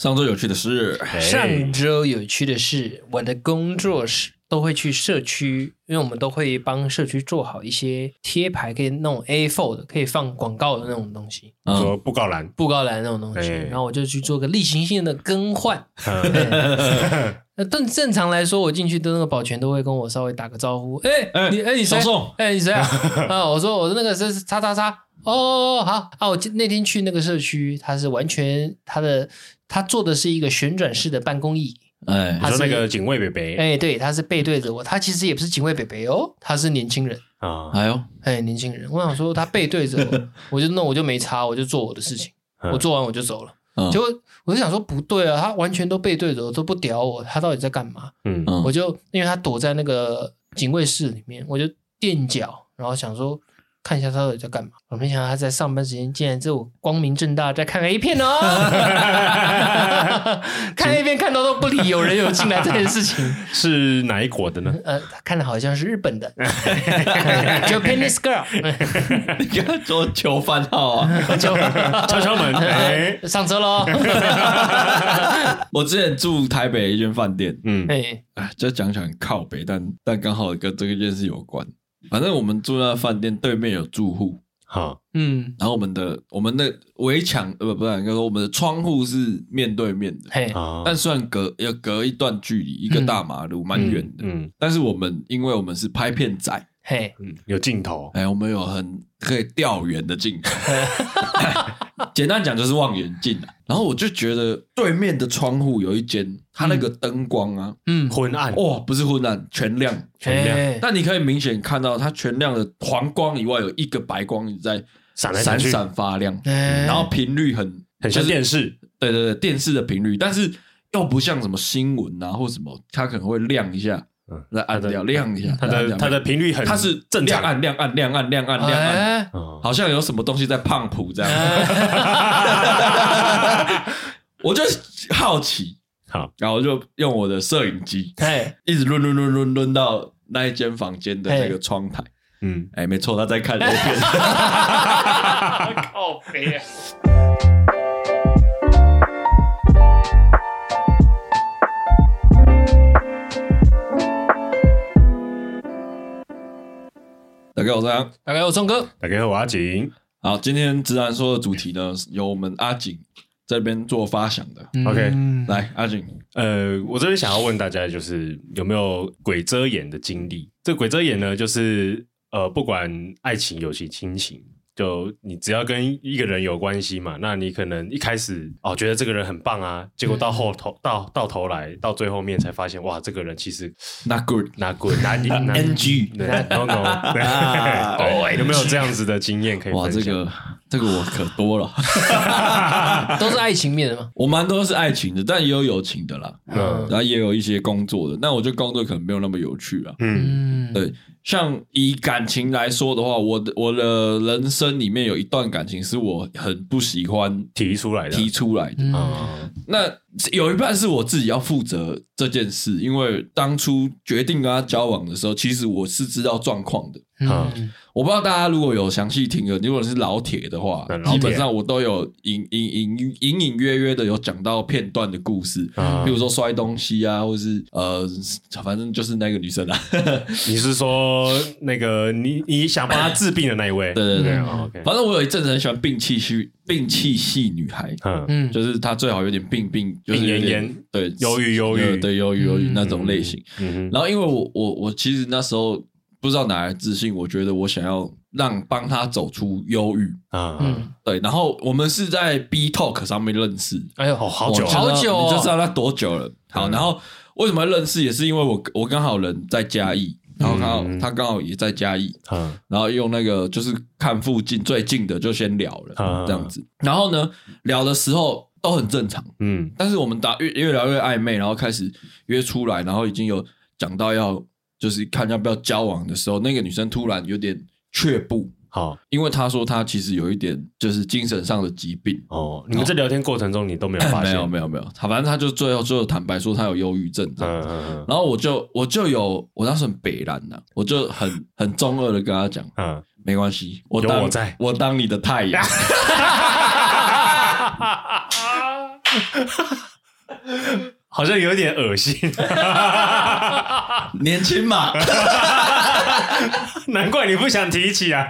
上周有趣的事，上周有趣的事，我的工作室都会去社区，因为我们都会帮社区做好一些贴牌，可以那种 A4 的，可以放广告的那种东西，说布告栏、布告栏那种东西。然后我就去做个例行性的更换。那正正常来说，我进去的那个保全都会跟我稍微打个招呼。哎，你哎你谁？哎你谁啊？啊，我说我说那个是叉叉叉。哦好啊，我那天去那个社区，他是完全他的。他坐的是一个旋转式的办公椅，哎，他说那个警卫伯伯，哎，对，他是背对着我，他其实也不是警卫伯伯哦，他是年轻人。啊，哎呦，哎，年轻人，我想说他背对着我，我就弄，我就没差，我就做我的事情，我做完我就走了，结果我就想说不对啊，他完全都背对着我，都不屌我，他到底在干嘛？嗯，我就因为他躲在那个警卫室里面，我就垫脚，然后想说。看一下他到底在干嘛？我没想到他在上班时间竟然这光明正大在看 A 片哦！看 A 片看到都不理有人有进来这件事情，是哪一国的呢？呃，看的好像是日本的，Japanese girl。你跟他说囚犯号啊，敲 敲敲门，哎，上车喽！我之前住台北一间饭店，嗯，哎，哎，这讲起来很靠北，但但刚好跟这个件事有关。反正我们住那饭店对面有住户，好，嗯，然后我们的我们的围墙呃不不是，应该说我们的窗户是面对面的，嘿，但虽然隔要隔一段距离，一个大马路蛮远的，嗯，但是我们因为我们是拍片仔，嘿，嗯，有镜头，哎，我们有很可以调远的镜头，简单讲就是望远镜啊。然后我就觉得对面的窗户有一间，它那个灯光啊，嗯，昏暗，哇，不是昏暗，全亮，全亮。但你可以明显看到它全亮的黄光以外，有一个白光在闪闪闪发亮，然后频率很很像电视，对对对，电视的频率，但是又不像什么新闻啊或什么，它可能会亮一下。来按掉亮一下，它的它的频率很，它是正亮暗亮暗亮暗亮暗亮暗，好像有什么东西在胖谱这样。我就好奇，好，然后就用我的摄影机，一直抡抡抡抡抡到那一间房间的那个窗台，嗯，哎，没错，他在看那片，靠北大家好，我是杨，大家好，我是聪哥，大家好，我阿景。好，今天直男说的主题呢，由我们阿景这边做发想的。嗯、OK，来，阿景，呃，我这边想要问大家，就是有没有鬼遮眼的经历？这鬼遮眼呢，就是呃，不管爱情、友情、亲情。就你只要跟一个人有关系嘛，那你可能一开始哦觉得这个人很棒啊，结果到后头到到头来到最后面才发现哇，这个人其实 not good not good not NG no no 对，有没有这样子的经验可以？哇，这个这个我可多了，都是爱情面的吗？我蛮多是爱情的，但也有友情的啦，嗯，然后也有一些工作的，那我觉得工作可能没有那么有趣了，嗯，对。像以感情来说的话，我的我的人生里面有一段感情是我很不喜欢提出来的，提出来的。嗯，那有一半是我自己要负责这件事，因为当初决定跟他交往的时候，其实我是知道状况的。嗯，我不知道大家如果有详细听的，如果是老铁的话，基本上我都有隐隐隐隐隐约约的有讲到片段的故事，比如说摔东西啊，或是呃，反正就是那个女生啊。你是说那个你你想帮她治病的那一位？对对对，OK。反正我有一阵子很喜欢病气虚、病气系女孩，嗯嗯，就是她最好有点病病，就是病恹恹，对，忧郁忧郁，对，忧郁忧郁那种类型。嗯，然后因为我我我其实那时候。不知道哪来的自信，我觉得我想要让帮他走出忧郁。啊，嗯，对。然后我们是在 B Talk 上面认识，哎呦，好久好久，你就知道他多久了。好，然后为什么认识，也是因为我我刚好人在嘉义，然后刚好他刚好也在嘉义，嗯，然后用那个就是看附近最近的就先聊了，这样子。然后呢，聊的时候都很正常，嗯，但是我们打越越聊越暧昧，然后开始约出来，然后已经有讲到要。就是看要不要交往的时候，那个女生突然有点却步，好，因为她说她其实有一点就是精神上的疾病。哦，你们在聊天过程中你都没有发 现？没有，没有，没有。她反正她就最后最后坦白说她有忧郁症这样子。嗯嗯嗯。然后我就我就有我当时很北然呐，我就很很中二的跟她讲，嗯，没关系，我当有我在，我当你的太阳。好像有点恶心，年轻嘛，难怪你不想提起啊。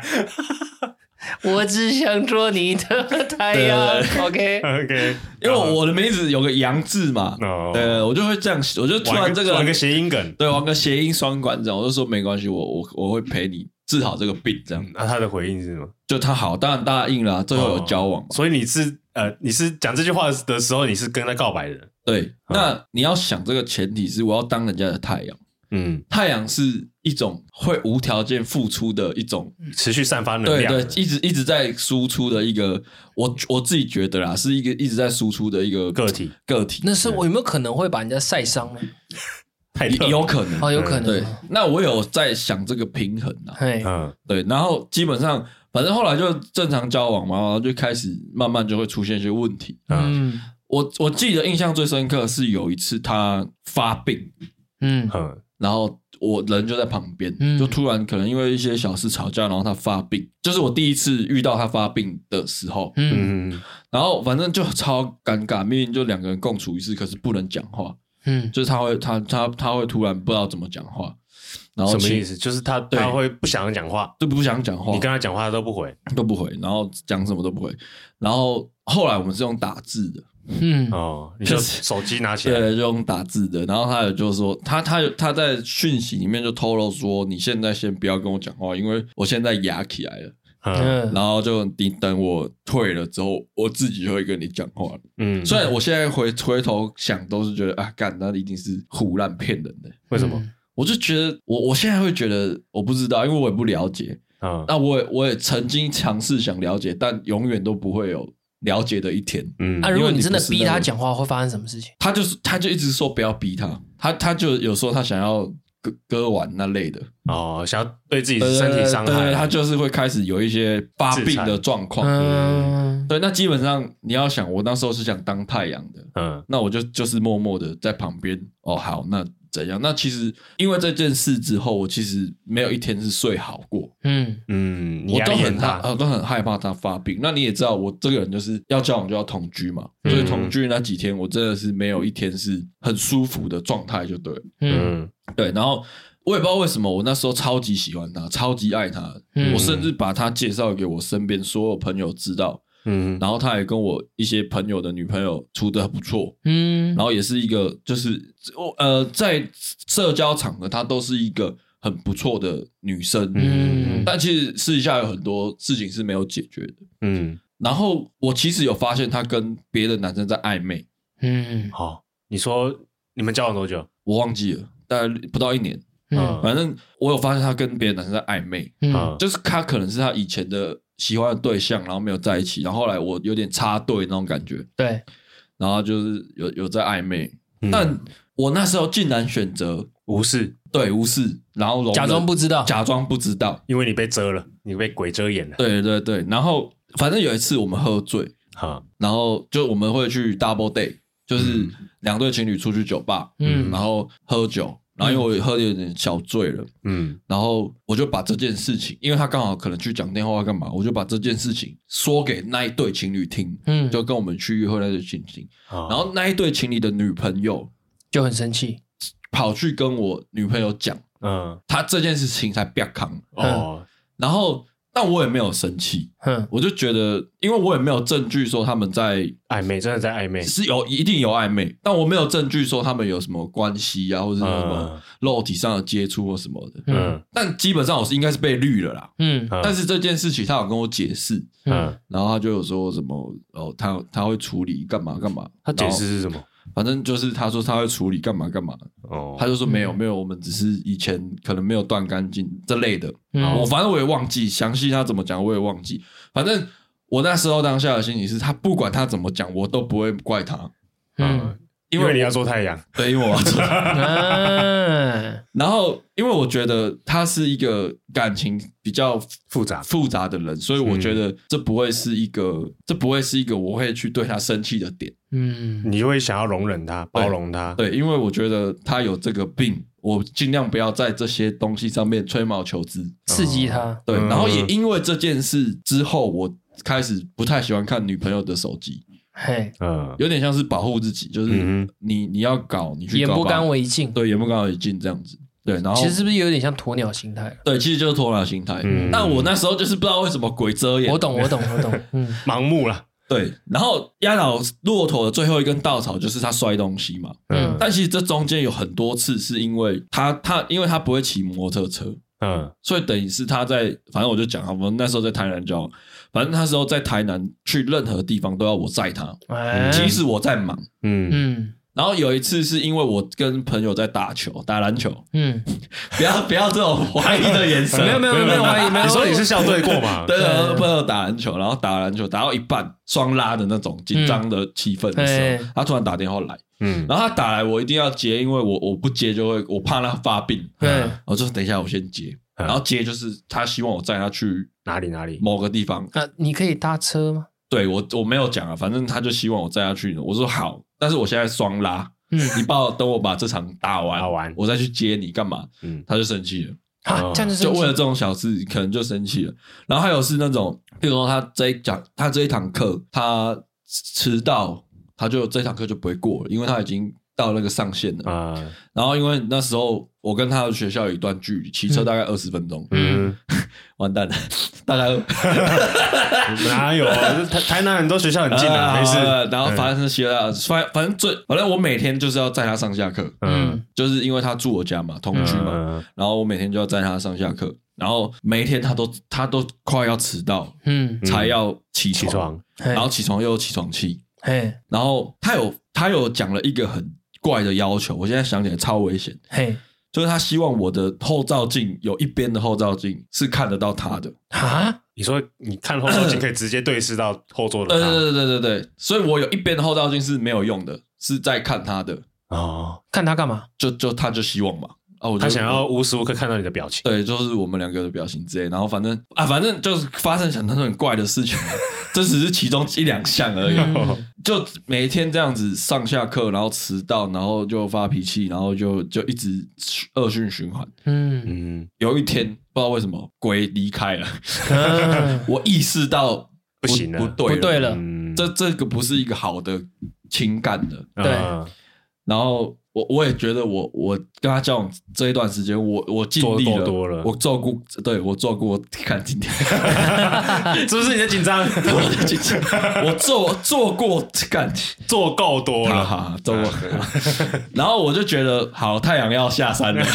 我只想做你的太阳。OK OK，因为我的名字有个阳字嘛，对，我就会这样，我就突然这个玩个谐音梗，对，玩个谐音双关这样，我就说没关系，我我我会陪你治好这个病这样。那他的回应是什么？就他好，当然答应了，最后有交往。所以你是呃，你是讲这句话的时候，你是跟他告白的。对，那你要想这个前提是我要当人家的太阳。嗯，太阳是一种会无条件付出的一种持续散发能量，对对，一直一直在输出的一个，我我自己觉得啦，是一个一直在输出的一个个体个体。那是我有没有可能会把人家晒伤呢？太有可能哦，有可能。对，那我有在想这个平衡啊，嗯，对，然后基本上反正后来就正常交往嘛，然后就开始慢慢就会出现一些问题。嗯，我我记得印象最深刻是有一次他发病，嗯。然后我人就在旁边，嗯、就突然可能因为一些小事吵架，然后他发病，就是我第一次遇到他发病的时候，嗯，然后反正就超尴尬，明明就两个人共处一室，可是不能讲话，嗯，就是他会他他他会突然不知道怎么讲话，然后什么意思？就是他对他会不想讲话，就不想讲话，你跟他讲话他都不回，都不回，然后讲什么都不回，然后后来我们是用打字的。嗯哦，你就手机拿起来，对，就用打字的。然后他也就是说，他他他在讯息里面就透露说，你现在先不要跟我讲话，因为我现在哑起来了。嗯，然后就你等我退了之后，我自己就会跟你讲话。嗯，虽然我现在回回头想，都是觉得啊，干，那一定是胡乱骗人的。为什么？我就觉得，我我现在会觉得，我不知道，因为我也不了解。嗯，那我也我也曾经尝试想了解，但永远都不会有。了解的一天，嗯，那、啊、如果你真的逼他讲话，会发生什么事情？他就是，他就一直说不要逼他，他他就有时候他想要割割腕那类的哦，想要对自己身体伤害，他就是会开始有一些发病的状况。嗯，对，那基本上你要想，我那时候是想当太阳的，嗯，那我就就是默默的在旁边。哦，好，那。怎样？那其实因为这件事之后，我其实没有一天是睡好过。嗯嗯，我都很害，呃，都很害怕他发病。那你也知道，我这个人就是要交往就要同居嘛，所以同居那几天，我真的是没有一天是很舒服的状态，就对。嗯，对。然后我也不知道为什么，我那时候超级喜欢他，超级爱他，我甚至把他介绍给我身边所有朋友知道。嗯，然后他也跟我一些朋友的女朋友处的很不错，嗯，然后也是一个，就是呃，在社交场合，她都是一个很不错的女生，嗯，但其实私底下有很多事情是没有解决的，嗯，然后我其实有发现她跟别的男生在暧昧，嗯，好，你说你们交往多久？我忘记了，大概不到一年，嗯，反正我有发现她跟别的男生在暧昧，嗯，就是他可能是他以前的。喜欢的对象，然后没有在一起，然后后来我有点插队那种感觉，对，然后就是有有在暧昧，嗯、但我那时候竟然选择无视，对，无视，然后假装不知道，假装不知道，因为你被遮了，你被鬼遮眼了，对对对，然后反正有一次我们喝醉，哈，然后就我们会去 double day，就是两对情侣出去酒吧，嗯，然后喝酒。然后因为我喝的有点小醉了，嗯，然后我就把这件事情，因为他刚好可能去讲电话干嘛，我就把这件事情说给那一对情侣听，嗯，就跟我们去约会那对情侣，哦、然后那一对情侣的女朋友就很生气，跑去跟我女朋友讲，嗯，他这件事情才不要扛。哦，然后。但我也没有生气，哼，我就觉得，因为我也没有证据说他们在暧昧，真的在暧昧，是有一定有暧昧，但我没有证据说他们有什么关系啊，或者什么肉体上的接触或什么的，嗯，但基本上我是应该是被绿了啦，嗯，但是这件事情他有跟我解释，嗯，然后他就有说什么，哦，他他会处理干嘛干嘛，他解释是什么？反正就是他说他会处理干嘛干嘛哦，他就说没有没有，我们只是以前可能没有断干净这类的。我反正我也忘记详细他怎么讲，我也忘记。反正我那时候当下的心情是他不管他怎么讲，我都不会怪他。嗯，因为你要做太阳，对，因为我要做太阳。然后因为我觉得他是一个感情比较复杂复杂的人，所以我觉得这不会是一个这不会是一个我会去对他生气的点。嗯，你就会想要容忍他，包容他。对，因为我觉得他有这个病，我尽量不要在这些东西上面吹毛求疵，刺激他。对，然后也因为这件事之后，我开始不太喜欢看女朋友的手机。嘿，嗯，有点像是保护自己，就是你你要搞，你去眼不干为净，对，眼不干为净这样子。对，然后其实是不是有点像鸵鸟心态？对，其实就是鸵鸟心态。嗯，但我那时候就是不知道为什么鬼遮眼。我懂，我懂，我懂。嗯，盲目了。对，然后压倒骆驼的最后一根稻草就是他摔东西嘛。嗯，但其实这中间有很多次是因为他他因为他不会骑摩托车，嗯，所以等于是他在反正我就讲我们那时候在台南交往，反正那时候在台南去任何地方都要我载他，即使我在忙。嗯嗯。然后有一次是因为我跟朋友在打球，打篮球。嗯，不要不要这种怀疑的眼神。没有没有没有怀疑，没有。你说你是校队过嘛？对，对朋友打篮球，然后打篮球打到一半，双拉的那种紧张的气氛的时候，他突然打电话来。嗯，然后他打来，我一定要接，因为我我不接就会我怕他发病。对，我就等一下我先接，然后接就是他希望我载他去哪里哪里某个地方。那你可以搭车吗？对我我没有讲啊，反正他就希望我载他去。我说好。但是我现在双拉，嗯，你帮我等我把这场打完，打完。我再去接你干嘛？嗯，他就生气了，啊，这样就为了这种小事可能就生气了。然后还有是那种，比如说他这一讲，他这一堂课他迟到，他就这堂课就不会过了，因为他已经到那个上限了啊。然后因为那时候我跟他的学校有一段距离，骑车大概二十分钟，嗯。完蛋了，大家 哪有？台台南很多学校很近啊，没事。然后反正是学校，反反正最反正我每天就是要载他上下课，嗯，就是因为他住我家嘛，同居嘛，然后我每天就要载他上下课，然后每一天他都他都快要迟到，嗯，才要起床，然后起床又有起床气，嘿，然后他有他有讲了一个很怪的要求，我现在想起来超危险，嘿。就是他希望我的后照镜有一边的后照镜是看得到他的啊？你说你看后照镜可以直接对视到后座的？对对对对对对，所以我有一边的后照镜是没有用的，是在看他的哦。看他干嘛？就就他就希望嘛。哦，他想要无时无刻看到你的表情。对，就是我们两个的表情之类。然后反正啊，反正就是发生很多很怪的事情。这只是其中一两项而已，就每天这样子上下课，然后迟到，然后就发脾气，然后就就一直恶性循环。嗯。嗯，有一天不知道为什么鬼离开了，我意识到不行了，不对不对了，这这个不是一个好的情感的。对，然后。我我也觉得我我跟他交往这一段时间，我我尽力了，多了我照顾，对我做过，看今天 是不是你在紧张？我在紧张，我做做过，看做够多了，哈，做过。然后我就觉得，好，太阳要下山了。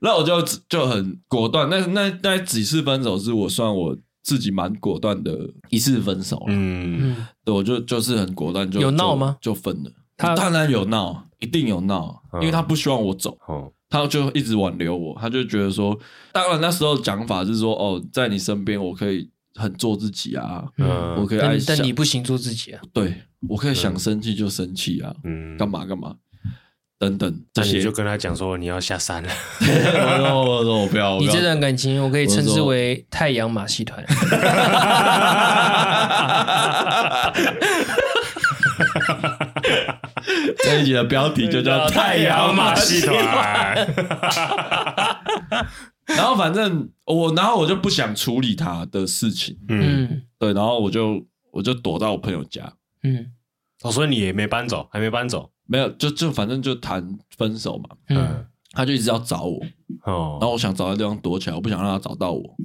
那我就就很果断。那那那几次分手是我算我。自己蛮果断的一次分手了，嗯，对，我就就是很果断，就有闹吗？就分了。他当然有闹，一定有闹，因为他不希望我走，他就一直挽留我，他就觉得说，当然那时候讲法是说，哦，在你身边我可以很做自己啊，嗯，我可以爱，但你不行做自己啊，对，我可以想生气就生气啊，嗯，干嘛干嘛。等等，这些就跟他讲说你要下山了。我说我说我不要，你这段感情我可以称之为太阳马戏团。这一集的标题就叫太阳马戏团。然后反正我，然后我就不想处理他的事情。嗯，对，然后我就我就躲到我朋友家。嗯，我说你也没搬走，还没搬走。没有，就就反正就谈分手嘛。嗯，他就一直要找我，哦，然后我想找个地方躲起来，我不想让他找到我。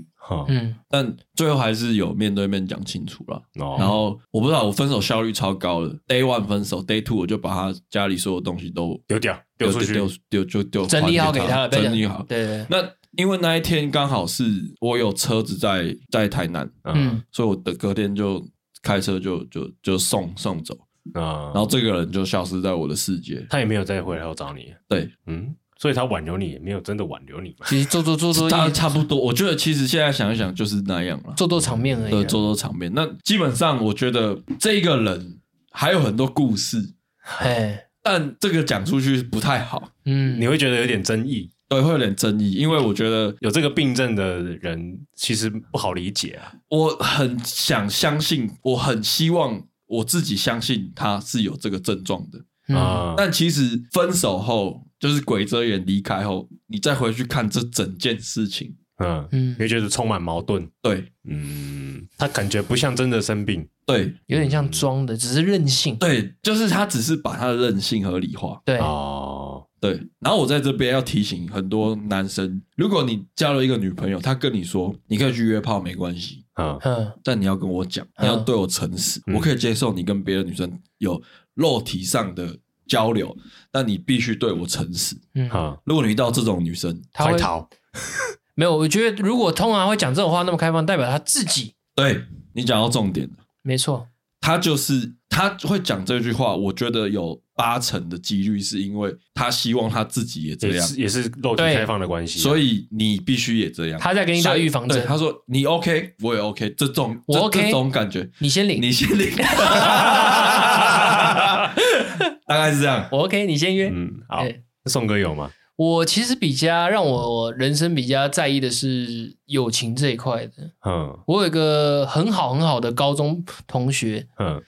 嗯，但最后还是有面对面讲清楚了。哦，然后我不知道，我分手效率超高的，Day one 分手，Day two 我就把他家里所有东西都丢掉，丢出去，丢丢就丢，整理好给他了，整理好。对对。那因为那一天刚好是我有车子在在台南，嗯，所以我的隔天就开车就就就送送走。啊，然后这个人就消失在我的世界，他也没有再回来找你。对，嗯，所以他挽留你也没有真的挽留你嘛。其实做做做做，他差不多。我觉得其实现在想一想就是那样了，做做场面而已。对，做做场面。那基本上我觉得这个人还有很多故事，嘿，但这个讲出去不太好。嗯，你会觉得有点争议，对，会有点争议，因为我觉得有这个病症的人其实不好理解啊。我很想相信，我很希望。我自己相信他是有这个症状的。啊，嗯、但其实分手后，就是鬼遮眼离开后，你再回去看这整件事情，嗯。嗯，你会觉得充满矛盾。对，嗯，他感觉不像真的生病，对，有点像装的，只是任性。对，就是他只是把他的任性合理化。对。哦，对。然后我在这边要提醒很多男生，如果你交了一个女朋友，她跟你说你可以去约炮没关系，嗯嗯，但你要跟我讲，你要对我诚实，我可以接受你跟别的女生有肉体上的。交流，但你必须对我诚实。嗯，好。如果你遇到这种女生，她会逃。没有，我觉得如果通常会讲这种话那么开放，代表他自己。对，你讲到重点了。没错，他就是他会讲这句话。我觉得有八成的几率是因为他希望他自己也这样，也是，肉体开放的关系。所以你必须也这样。他在给你打预防针。他说你 OK，我也 OK。这种我 OK，这种感觉，你先领，你先领。大概是这样，我 OK，你先约。嗯，好。宋哥有吗？我其实比较让我人生比较在意的是友情这一块的。嗯，我有一个很好很好的高中同学。嗯，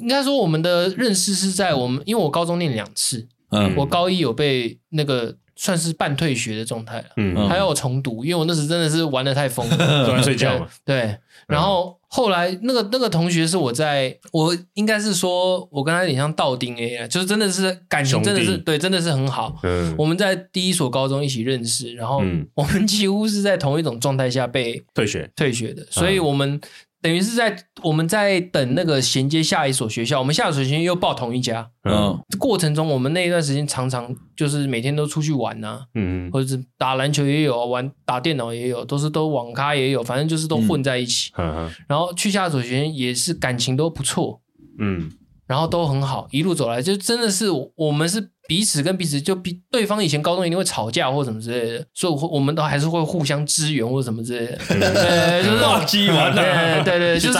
应该说我们的认识是在我们，因为我高中念两次。嗯，我高一有被那个算是半退学的状态了。嗯，还要我重读，因为我那时真的是玩的太疯了，都在睡觉嘛。对。然后后来那个那个同学是我在我应该是说我跟他有点像道丁 A 就是真的是感情真的是对真的是很好。嗯，我们在第一所高中一起认识，然后我们几乎是在同一种状态下被退学退学的，所以我们。等于是在我们在等那个衔接下一所学校，我们下一所学校又报同一家。嗯，过程中我们那一段时间常常就是每天都出去玩呐、啊，嗯，或者是打篮球也有玩，打电脑也有，都是都网咖也有，反正就是都混在一起。嗯嗯，然后去下一所学校也是感情都不错，嗯。然后都很好，一路走来就真的是我们是彼此跟彼此就比对方以前高中一定会吵架或什么之类的，所以我们都还是会互相支援或什么之类的，对，就是那种激完了，对对，就是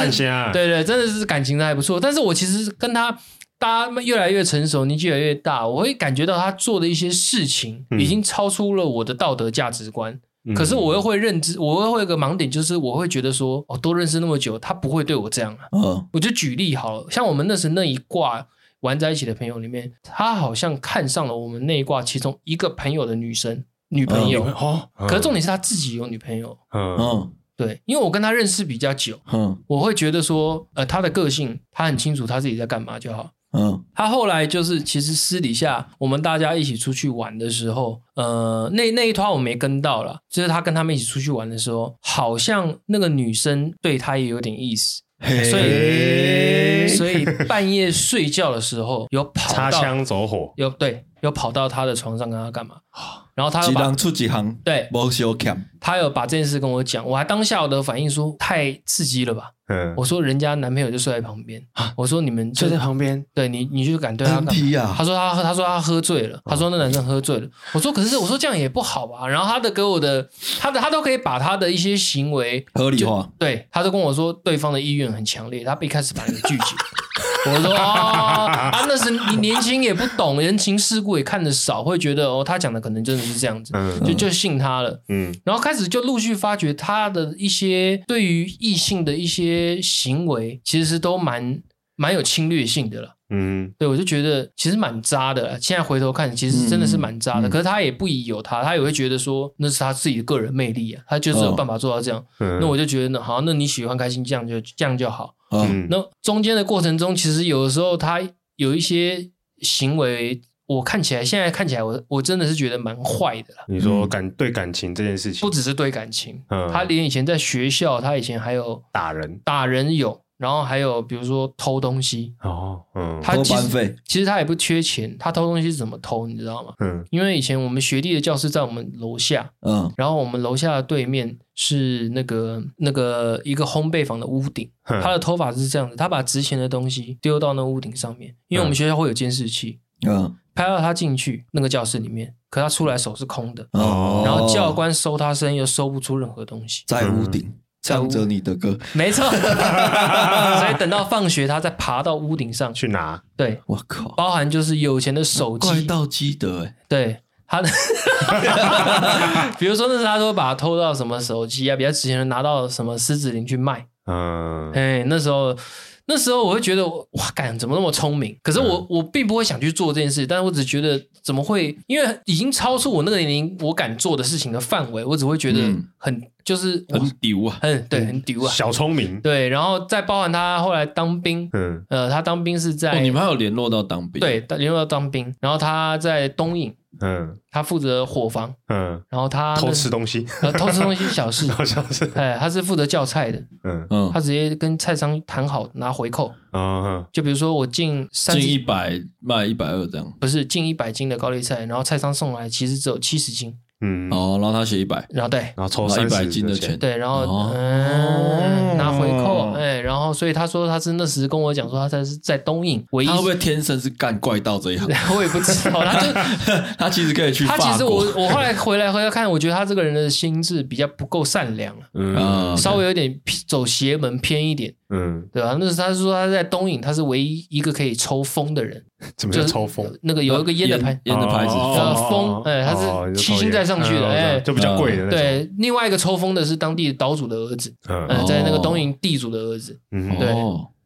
对对，真的是感情的还不错。但是我其实跟他，大家越来越成熟，年纪越来越大，我会感觉到他做的一些事情已经超出了我的道德价值观。可是我又会认知，我又会有个盲点，就是我会觉得说，哦，都认识那么久，他不会对我这样啊。嗯，我就举例好了，像我们那时那一挂玩在一起的朋友里面，他好像看上了我们那一挂其中一个朋友的女生女朋友。哦，可是重点是他自己有女朋友。嗯，对，因为我跟他认识比较久，嗯，我会觉得说，呃，他的个性，他很清楚他自己在干嘛就好。嗯，他后来就是其实私底下我们大家一起出去玩的时候，呃，那那一团我没跟到了，就是他跟他们一起出去玩的时候，好像那个女生对他也有点意思，所以所以半夜睡觉的时候有跑到擦枪走火，有对，有跑到他的床上跟他干嘛？然后他几行出几行，对，他有把这件事跟我讲，我还当下我的反应说太刺激了吧。嗯，我说人家男朋友就睡在旁边，我说你们睡在旁边，对你，你就敢对他干嘛？他说他他说他喝醉了，他说那男生喝醉了。我说可是我说这样也不好吧。然后他的给我的他的他都可以把他的一些行为合理化，对，他都跟我说对方的意愿很强烈，他一开始把你拒绝。我说啊，那是你年轻也不懂人情世故，也看得少，会觉得哦，他讲的可能真的是这样子，就就信他了。嗯，然后开始就陆续发觉他的一些对于异性的一些行为，其实是都蛮蛮有侵略性的了。嗯，对，我就觉得其实蛮渣的。现在回头看，其实真的是蛮渣的。可是他也不疑有他，他也会觉得说那是他自己的个人魅力啊，他就是有办法做到这样。那我就觉得呢，好，那你喜欢开心，这样就这样就好。嗯，那中间的过程中，其实有的时候他有一些行为，我看起来现在看起来我，我我真的是觉得蛮坏的。你说感对感情这件事情，不只是对感情，嗯，他连以前在学校，他以前还有打人，打人有。然后还有比如说偷东西。哦，嗯，他其实其实他也不缺钱，他偷东西是怎么偷，你知道吗？嗯，因为以前我们学弟的教室在我们楼下，嗯，然后我们楼下的对面是那个那个一个烘焙坊的屋顶，他的偷法是这样子，他把值钱的东西丢到那屋顶上面，因为我们学校会有监视器，嗯，拍到他进去那个教室里面，可他出来手是空的，哦，然后教官搜他身又搜不出任何东西，在屋顶。唱着你的歌，没错。所以等到放学，他再爬到屋顶上去拿。对，我靠，包含就是有钱的手机，怪盗基德哎。对，他的，比如说那时候他说把他偷到什么手机啊，比较值钱的拿到什么狮子林去卖。嗯，哎，那时候那时候我会觉得哇，干怎么那么聪明？可是我、嗯、我并不会想去做这件事，但是我只觉得怎么会？因为已经超出我那个年龄，我敢做的事情的范围，我只会觉得很、嗯、就是很丢啊，很对，很丢啊，小聪明。对，然后再包含他后来当兵，嗯呃，他当兵是在、哦、你们还有联络到当兵？对，联络到当兵，然后他在东引。嗯，他负责伙房，嗯，然后他偷吃东西，呃，偷吃东西小事，小事，哎，他是负责叫菜的，嗯。嗯，他直接跟菜商谈好拿回扣，嗯，就比如说我进进一百卖一百二这样，不是进一百斤的高丽菜，然后菜商送来其实只有七十斤。嗯。哦，然后他写一百，然后对，然后抽一百斤的钱，对，然后嗯拿回扣，哎，然后所以他说他是那时跟我讲说他才是在东影唯一，他会不会天生是干怪盗这一行？我也不知道，他就 他其实可以去。他其实我我后来回来回来看，我觉得他这个人的心智比较不够善良，嗯，稍微有点走邪门偏一点，嗯，对吧？那是他是说他在东影，他是唯一一个可以抽风的人。怎么叫抽风？那个有一个烟的牌，烟的牌子呃风，哎，他是七星再上去的，哎，就比较贵的。对，另外一个抽风的是当地岛主的儿子，嗯，在那个东引地主的儿子，对，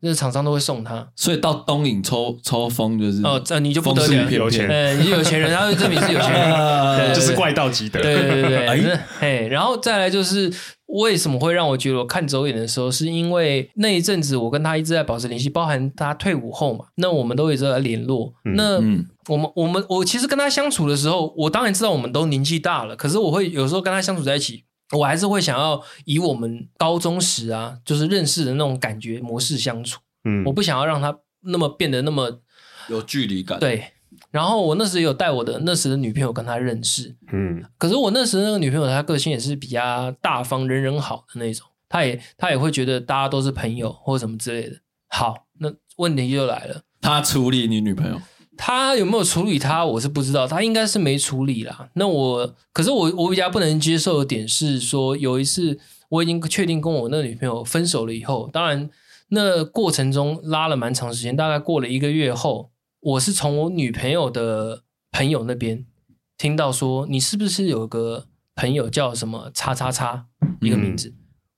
那个厂商都会送他。所以到东影抽抽风就是哦，这你就不得了，有钱，哎，你有钱人，他就证明是有钱人，就是怪盗基德。对对对，哎，然后再来就是。为什么会让我觉得我看走眼的时候，是因为那一阵子我跟他一直在保持联系，包含他退伍后嘛，那我们都一直在联络。嗯、那我们我们我其实跟他相处的时候，我当然知道我们都年纪大了，可是我会有时候跟他相处在一起，我还是会想要以我们高中时啊，就是认识的那种感觉模式相处。嗯，我不想要让他那么变得那么有距离感。对。然后我那时有带我的那时的女朋友跟他认识，嗯，可是我那时那个女朋友她个性也是比较大方、人人好的那种，她也她也会觉得大家都是朋友或者什么之类的。好，那问题就来了，他处理你女朋友，他有没有处理他，我是不知道，他应该是没处理啦。那我，可是我我比较不能接受的点是说，有一次我已经确定跟我那女朋友分手了以后，当然那过程中拉了蛮长时间，大概过了一个月后。我是从我女朋友的朋友那边听到说，你是不是有个朋友叫什么叉叉叉一个名字？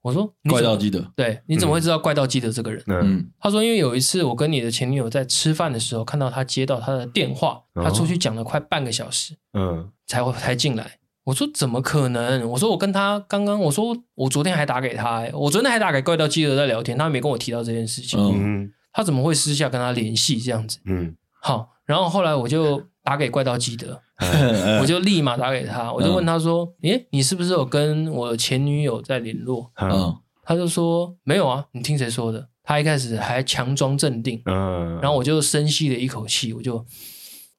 我说怪盗基德，对，你怎么会知道怪盗基德这个人？嗯，他说因为有一次我跟你的前女友在吃饭的时候，看到他接到他的电话，他出去讲了快半个小时，嗯，才会才进来。我说怎么可能？我说我跟他刚刚，我说我昨天还打给他，我昨天还打给怪盗基德在聊天，他没跟我提到这件事情，嗯，他怎么会私下跟他联系这样子？嗯。好，然后后来我就打给怪盗基德，我就立马打给他，我就问他说：“诶，你是不是有跟我前女友在联络？”嗯，他就说：“没有啊，你听谁说的？”他一开始还强装镇定，嗯，然后我就深吸了一口气，我就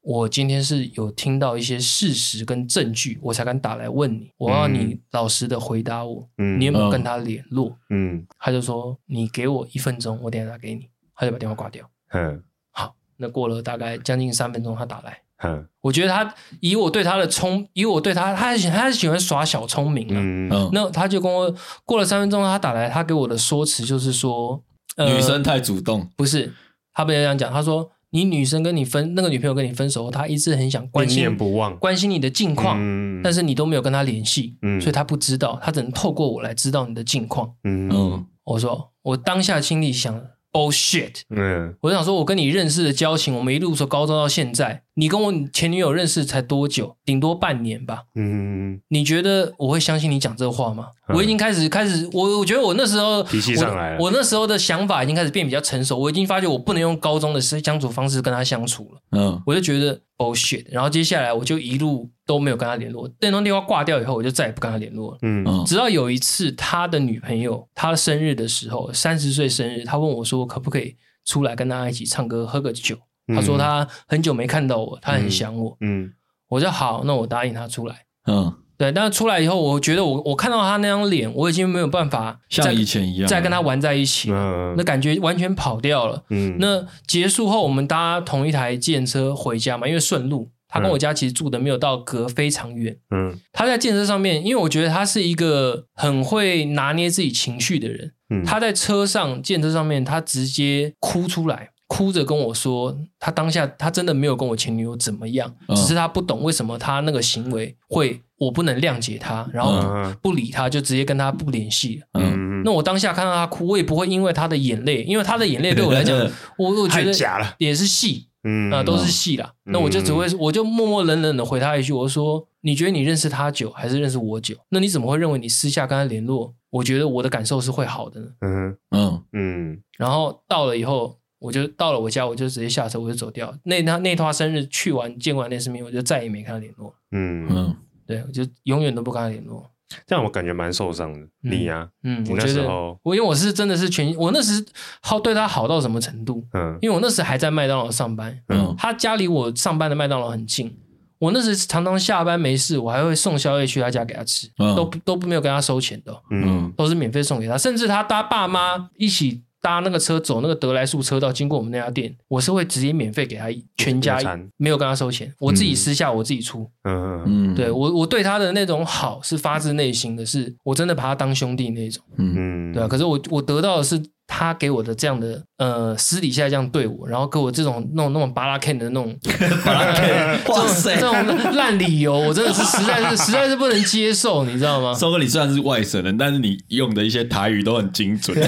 我今天是有听到一些事实跟证据，我才敢打来问你，我要你老实的回答我，嗯，你有没有跟他联络？嗯，他就说：“你给我一分钟，我等下打给你。”他就把电话挂掉。嗯。好那过了大概将近三分钟，他打来。嗯，我觉得他以我对他的聪，以我对他，他喜他喜欢耍小聪明了。嗯，那他就跟我过了三分钟，他打来，他给我的说辞就是说，呃、女生太主动。不是，他不要这样讲。他说，你女生跟你分那个女朋友跟你分手，他一直很想关心，念念不忘，关心你的近况，嗯、但是你都没有跟他联系，嗯、所以他不知道，他只能透过我来知道你的近况。嗯，嗯我说，我当下心里想。bullshit，嗯，我想说，我跟你认识的交情，我们一路从高中到现在，你跟我前女友认识才多久？顶多半年吧。嗯，你觉得我会相信你讲这话吗？嗯、我已经开始开始，我我觉得我那时候脾气上来了我，我那时候的想法已经开始变比较成熟，我已经发觉我不能用高中的相处方式跟他相处了。嗯，我就觉得 bullshit，然后接下来我就一路都没有跟他联络，那通电话挂掉以后，我就再也不跟他联络了。嗯，直到有一次他的女朋友他生日的时候，三十岁生日，他问我说可不可以出来跟大家一起唱歌喝个酒。他说他很久没看到我，他很想我。嗯，我说好，那我答应他出来。嗯，对，但是出来以后，我觉得我我看到他那张脸，我已经没有办法像以前一样再跟他玩在一起。嗯，那感觉完全跑掉了。嗯，那结束后，我们搭同一台计程车回家嘛，因为顺路。他跟我家其实住的没有到隔非常远。嗯，他在健身上面，因为我觉得他是一个很会拿捏自己情绪的人。嗯，他在车上健身上面，他直接哭出来。哭着跟我说，他当下他真的没有跟我前女友怎么样，只是他不懂为什么他那个行为会，我不能谅解他，然后不理他，就直接跟他不联系了。嗯，那我当下看到他哭，我也不会因为他的眼泪，因为他的眼泪对我来讲，我我觉得，也是戏，嗯啊，都是戏啦。那我就只会，我就默默冷冷的回他一句，我说：“你觉得你认识他久，还是认识我久？那你怎么会认为你私下跟他联络？我觉得我的感受是会好的呢。”嗯嗯嗯。然后到了以后，我就到了我家，我就直接下车，我就走掉。那他那他生日去完见完那次面，我就再也没跟他联络。嗯嗯。对，我就永远都不跟他联络。这样我感觉蛮受伤的。嗯、你呀、啊，嗯，我那时候，我因为我是真的是全，我那时好对他好到什么程度？嗯，因为我那时还在麦当劳上班，嗯，他家离我上班的麦当劳很近，我那时常常下班没事，我还会送宵夜去他家给他吃，嗯、都都没有跟他收钱的，嗯，都是免费送给他，甚至他他爸妈一起。搭那个车走那个德来速车道，经过我们那家店，我是会直接免费给他全家，没有跟他收钱，我自己私下我自己出。嗯嗯，对我我对他的那种好是发自内心的，是我真的把他当兄弟那种。嗯嗯，对啊。可是我我得到的是。他给我的这样的呃私底下这样对我，然后给我这种那种那种巴拉 Ken 的那种 巴拉 Ken，哇塞，这种烂理由，我真的是实在是实在是不能接受，你知道吗？收哥，你虽然是外省人，但是你用的一些台语都很精准，对，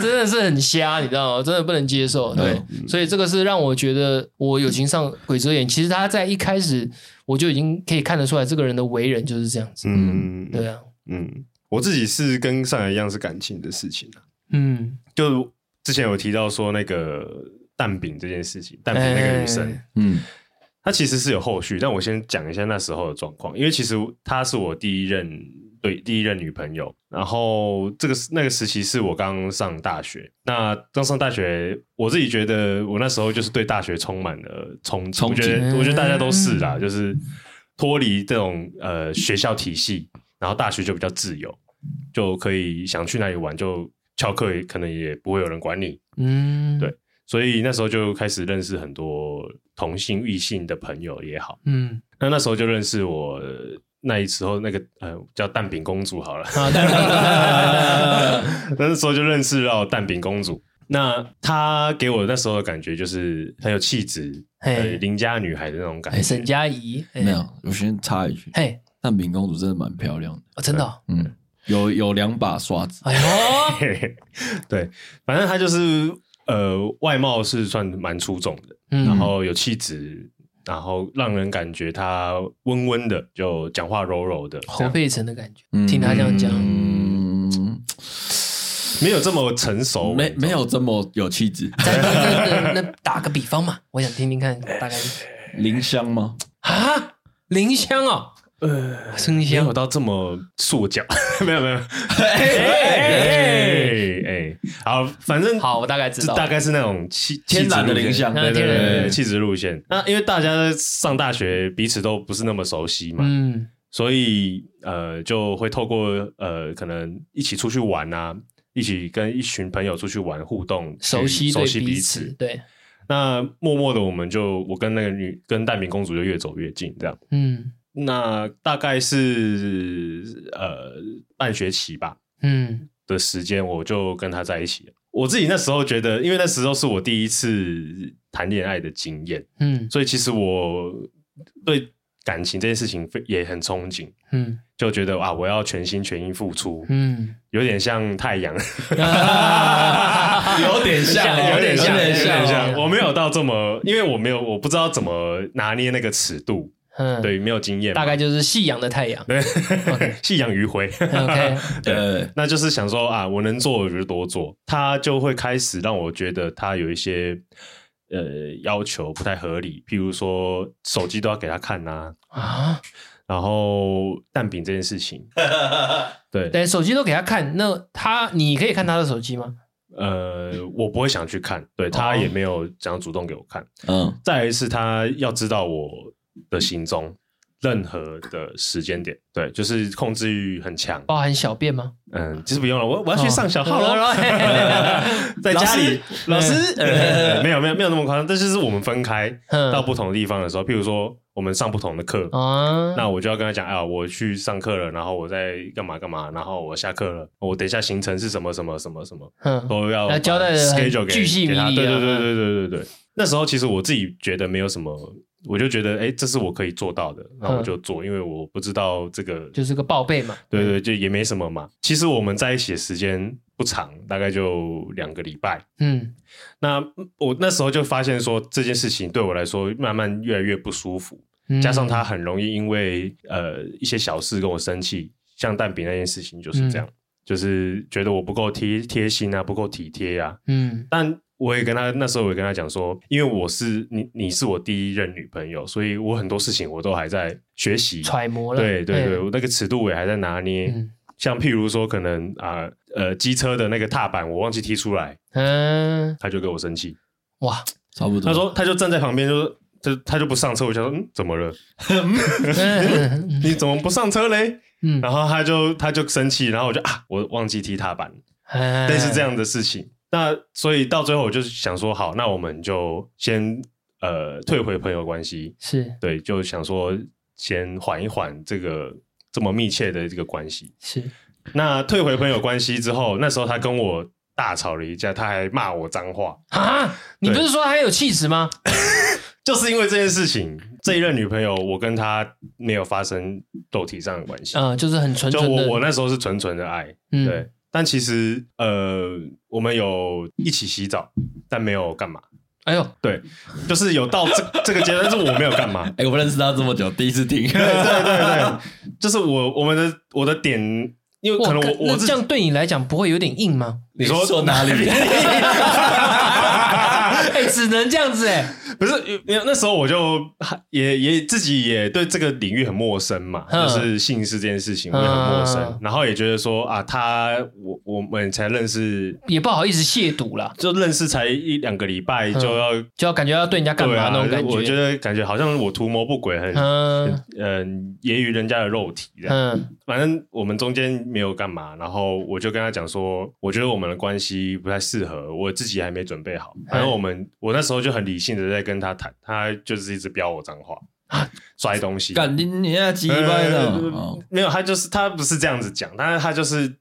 真的是很瞎，你知道吗？真的不能接受，对，所以这个是让我觉得我友情上鬼遮眼。其实他在一开始我就已经可以看得出来，这个人的为人就是这样子，嗯，对啊，嗯。我自己是跟上海一样是感情的事情啊，嗯，就之前有提到说那个蛋饼这件事情，蛋饼那个女生，欸、嗯，她其实是有后续，但我先讲一下那时候的状况，因为其实她是我第一任对第一任女朋友，然后这个那个时期是我刚上大学，那刚上大学，我自己觉得我那时候就是对大学充满了憧憬，我觉得我觉得大家都是啦，就是脱离这种呃学校体系。然后大学就比较自由，就可以想去哪里玩就翘课，可能也不会有人管你。嗯，对，所以那时候就开始认识很多同性异性的朋友也好。嗯，那那时候就认识我那时候那个呃叫蛋饼公主好了。那时候就认识到蛋饼公主。那她给我那时候的感觉就是很有气质，邻家女孩的那种感觉。沈佳宜没有，我先插一句。嘿。蛋饼公主真的蛮漂亮的，哦、真的、哦，嗯，有有两把刷子，哎呦，对，反正他就是呃，外貌是算蛮出众的，嗯、然后有气质，然后让人感觉他温温的，就讲话柔柔的，侯佩岑的感觉，嗯、听他这样讲，嗯，没有这么成熟，没没有这么有气质。那那打个比方嘛，我想听听看，大概林香吗？啊，林香啊、哦。呃，生鲜没有到这么塑胶，没有没有，哎哎好，反正好，我大概知道，大概是那种气天然的影响，对对对，气质路线。那因为大家上大学彼此都不是那么熟悉嘛，嗯，所以呃就会透过呃可能一起出去玩啊，一起跟一群朋友出去玩互动，熟悉熟悉彼此，对。那默默的我们就我跟那个女跟蛋饼公主就越走越近，这样，嗯。那大概是呃半学期吧，嗯的时间，我就跟他在一起了。我自己那时候觉得，因为那时候是我第一次谈恋爱的经验，嗯，所以其实我对感情这件事情也很憧憬，嗯，就觉得啊，我要全心全意付出，嗯，有点像太阳，有点像，有点像，有点像，我没有到这么，因为我没有，我不知道怎么拿捏那个尺度。嗯，对，没有经验，大概就是夕阳的太阳，对，夕阳余晖，OK，对，那就是想说啊，我能做我就多做，他就会开始让我觉得他有一些呃要求不太合理，譬如说手机都要给他看呐，啊，然后蛋饼这件事情，对，对，手机都给他看，那他你可以看他的手机吗？呃，我不会想去看，对，他也没有想主动给我看，嗯，再来一次他要知道我。的行踪，任何的时间点，对，就是控制欲很强，包含小便吗？嗯，其实不用了，我我要去上小号了，在家里，老师，没有没有没有那么夸张，这就是我们分开到不同的地方的时候，譬如说我们上不同的课，那我就要跟他讲，啊，我去上课了，然后我在干嘛干嘛，然后我下课了，我等一下行程是什么什么什么什么，都要交代的 schedule 给他，对对对对对对对。那时候其实我自己觉得没有什么，我就觉得哎，这是我可以做到的，那我就做，因为我不知道这个就是个报备嘛。对对，就也没什么嘛。其实我们在一起的时间不长，大概就两个礼拜。嗯，那我那时候就发现说这件事情对我来说慢慢越来越不舒服，加上他很容易因为呃一些小事跟我生气，像蛋饼那件事情就是这样。就是觉得我不够贴贴心啊，不够体贴呀、啊。嗯，但我也跟他那时候我也跟他讲说，因为我是你，你是我第一任女朋友，所以我很多事情我都还在学习揣摩了。对对对，我那个尺度我也还在拿捏。嗯、像譬如说，可能啊呃，呃，机车的那个踏板我忘记踢出来，嗯，他就跟我生气。哇，差不多。他说他就站在旁边就，就就他就不上车，我就说嗯，怎么了？你怎么不上车嘞？嗯，然后他就他就生气，然后我就啊，我忘记踢踏板，类似这样的事情。那所以到最后，我就想说，好，那我们就先呃退回朋友关系，是对，就想说先缓一缓这个这么密切的这个关系。是，那退回朋友关系之后，那时候他跟我大吵了一架，他还骂我脏话啊！你不是说他有气质吗？就是因为这件事情，这一任女朋友，我跟她没有发生肉体上的关系，嗯，就是很纯纯的。就我我那时候是纯纯的爱，嗯、对。但其实呃，我们有一起洗澡，但没有干嘛。哎呦，对，就是有到这这个阶段，但是我没有干嘛。哎，我认识他这么久，第一次听。对对对对，就是我我们的我的点，因为可能我我这样对你来讲不会有点硬吗？你说说哪里？哎，只能这样子哎。不是，没有那时候我就也也自己也对这个领域很陌生嘛，嗯、就是性事这件事情我也很陌生，嗯、然后也觉得说啊，他我我们才认识，也不好意思亵渎啦，就认识才一两个礼拜就要、嗯、就要感觉要对人家干嘛那种感觉，我觉得感觉好像我图谋不轨，很嗯呃揶揄人家的肉体这样，嗯，反正我们中间没有干嘛，然后我就跟他讲说，我觉得我们的关系不太适合，我自己还没准备好，反正我们、嗯、我那时候就很理性的在跟他谈，他就是一直飙我脏话，摔东西，干你你啊鸡掰的，没有，他就是他不是这样子讲，但是他就是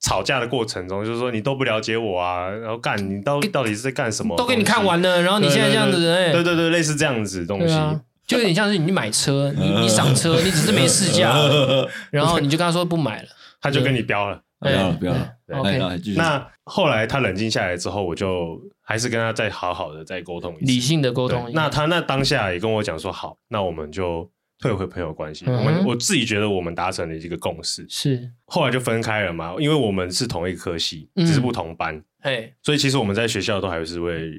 吵架的过程中，就是说你都不了解我啊，然后干你到到底是在干什么？都给你看完了，然后你现在这样子，哎对对对，类似这样子东西，就有点像是你买车，你你 赏车，你只是没试驾，然后你就跟他说不买了，他就跟你飙了。不要了，不要了。OK，那后来他冷静下来之后，我就还是跟他再好好的再沟通一次，理性的沟通。那他那当下也跟我讲说，好，那我们就退回朋友关系。我们我自己觉得我们达成了一个共识，是后来就分开了嘛，因为我们是同一个科系，只是不同班。哎，所以其实我们在学校都还是会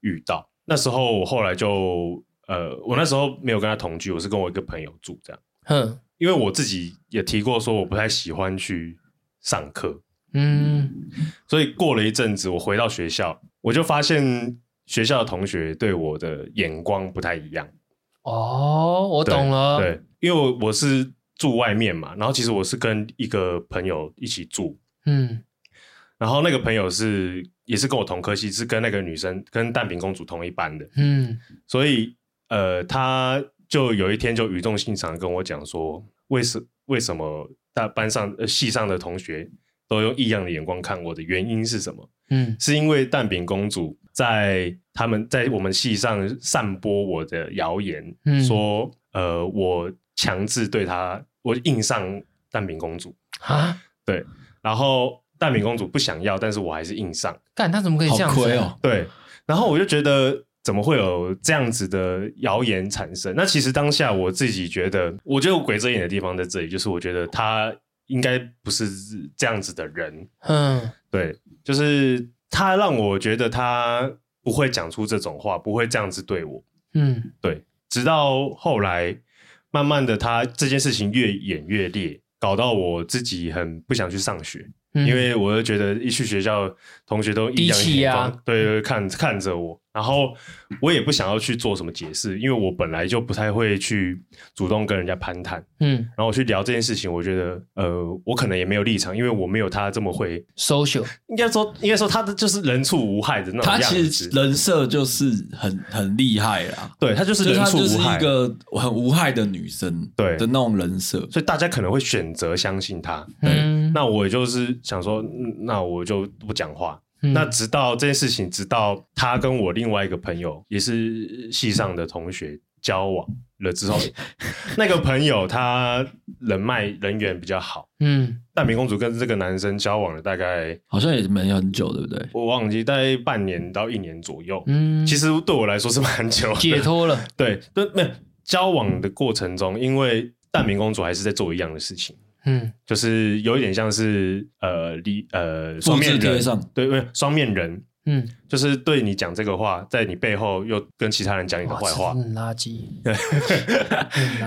遇到。那时候我后来就呃，我那时候没有跟他同居，我是跟我一个朋友住这样。嗯，因为我自己也提过说，我不太喜欢去。上课，嗯，所以过了一阵子，我回到学校，我就发现学校的同学对我的眼光不太一样。哦，我懂了，对，因为我我是住外面嘛，然后其实我是跟一个朋友一起住，嗯，然后那个朋友是也是跟我同科系，是跟那个女生跟蛋饼公主同一班的，嗯，所以呃，他就有一天就语重心长跟我讲说，为什为什么？他班上呃系上的同学都用异样的眼光看我的原因是什么？嗯，是因为蛋饼公主在他们在我们系上散播我的谣言，嗯、说呃我强制对她我硬上蛋饼公主啊，对，然后蛋饼公主不想要，但是我还是硬上，干他怎么可以这样子？哦、对，然后我就觉得怎么会有这样子的谣言产生？那其实当下我自己觉得，我觉得我鬼遮眼的地方在这里，就是我觉得他。应该不是这样子的人，嗯，对，就是他让我觉得他不会讲出这种话，不会这样子对我，嗯，对，直到后来，慢慢的，他这件事情越演越烈，搞到我自己很不想去上学。因为我就觉得一去学校，同学都异样眼光，对对，看看着我，然后我也不想要去做什么解释，因为我本来就不太会去主动跟人家攀谈，嗯，然后我去聊这件事情，我觉得呃，我可能也没有立场，因为我没有他这么会 social，应该说应该说他的就是人畜无害的那种样子，他其实人设就是很很厉害啦，对，他就是人畜无害，一个很无害的女生，对的那种人设，所以大家可能会选择相信他，嗯，那我就是。想说，那我就不讲话。嗯、那直到这件事情，直到他跟我另外一个朋友，也是系上的同学交往了之后，那个朋友他人脉人缘比较好。嗯，大明公主跟这个男生交往了大概好像也没很久，对不对？我忘记大概半年到一年左右。嗯，其实对我来说是蛮久，解脱了。对，对，没有交往的过程中，因为大明公主还是在做一样的事情。嗯，就是有一点像是呃，离呃双面人，对，对，双面人，嗯，就是对你讲这个话，在你背后又跟其他人讲你的坏话，垃圾。对，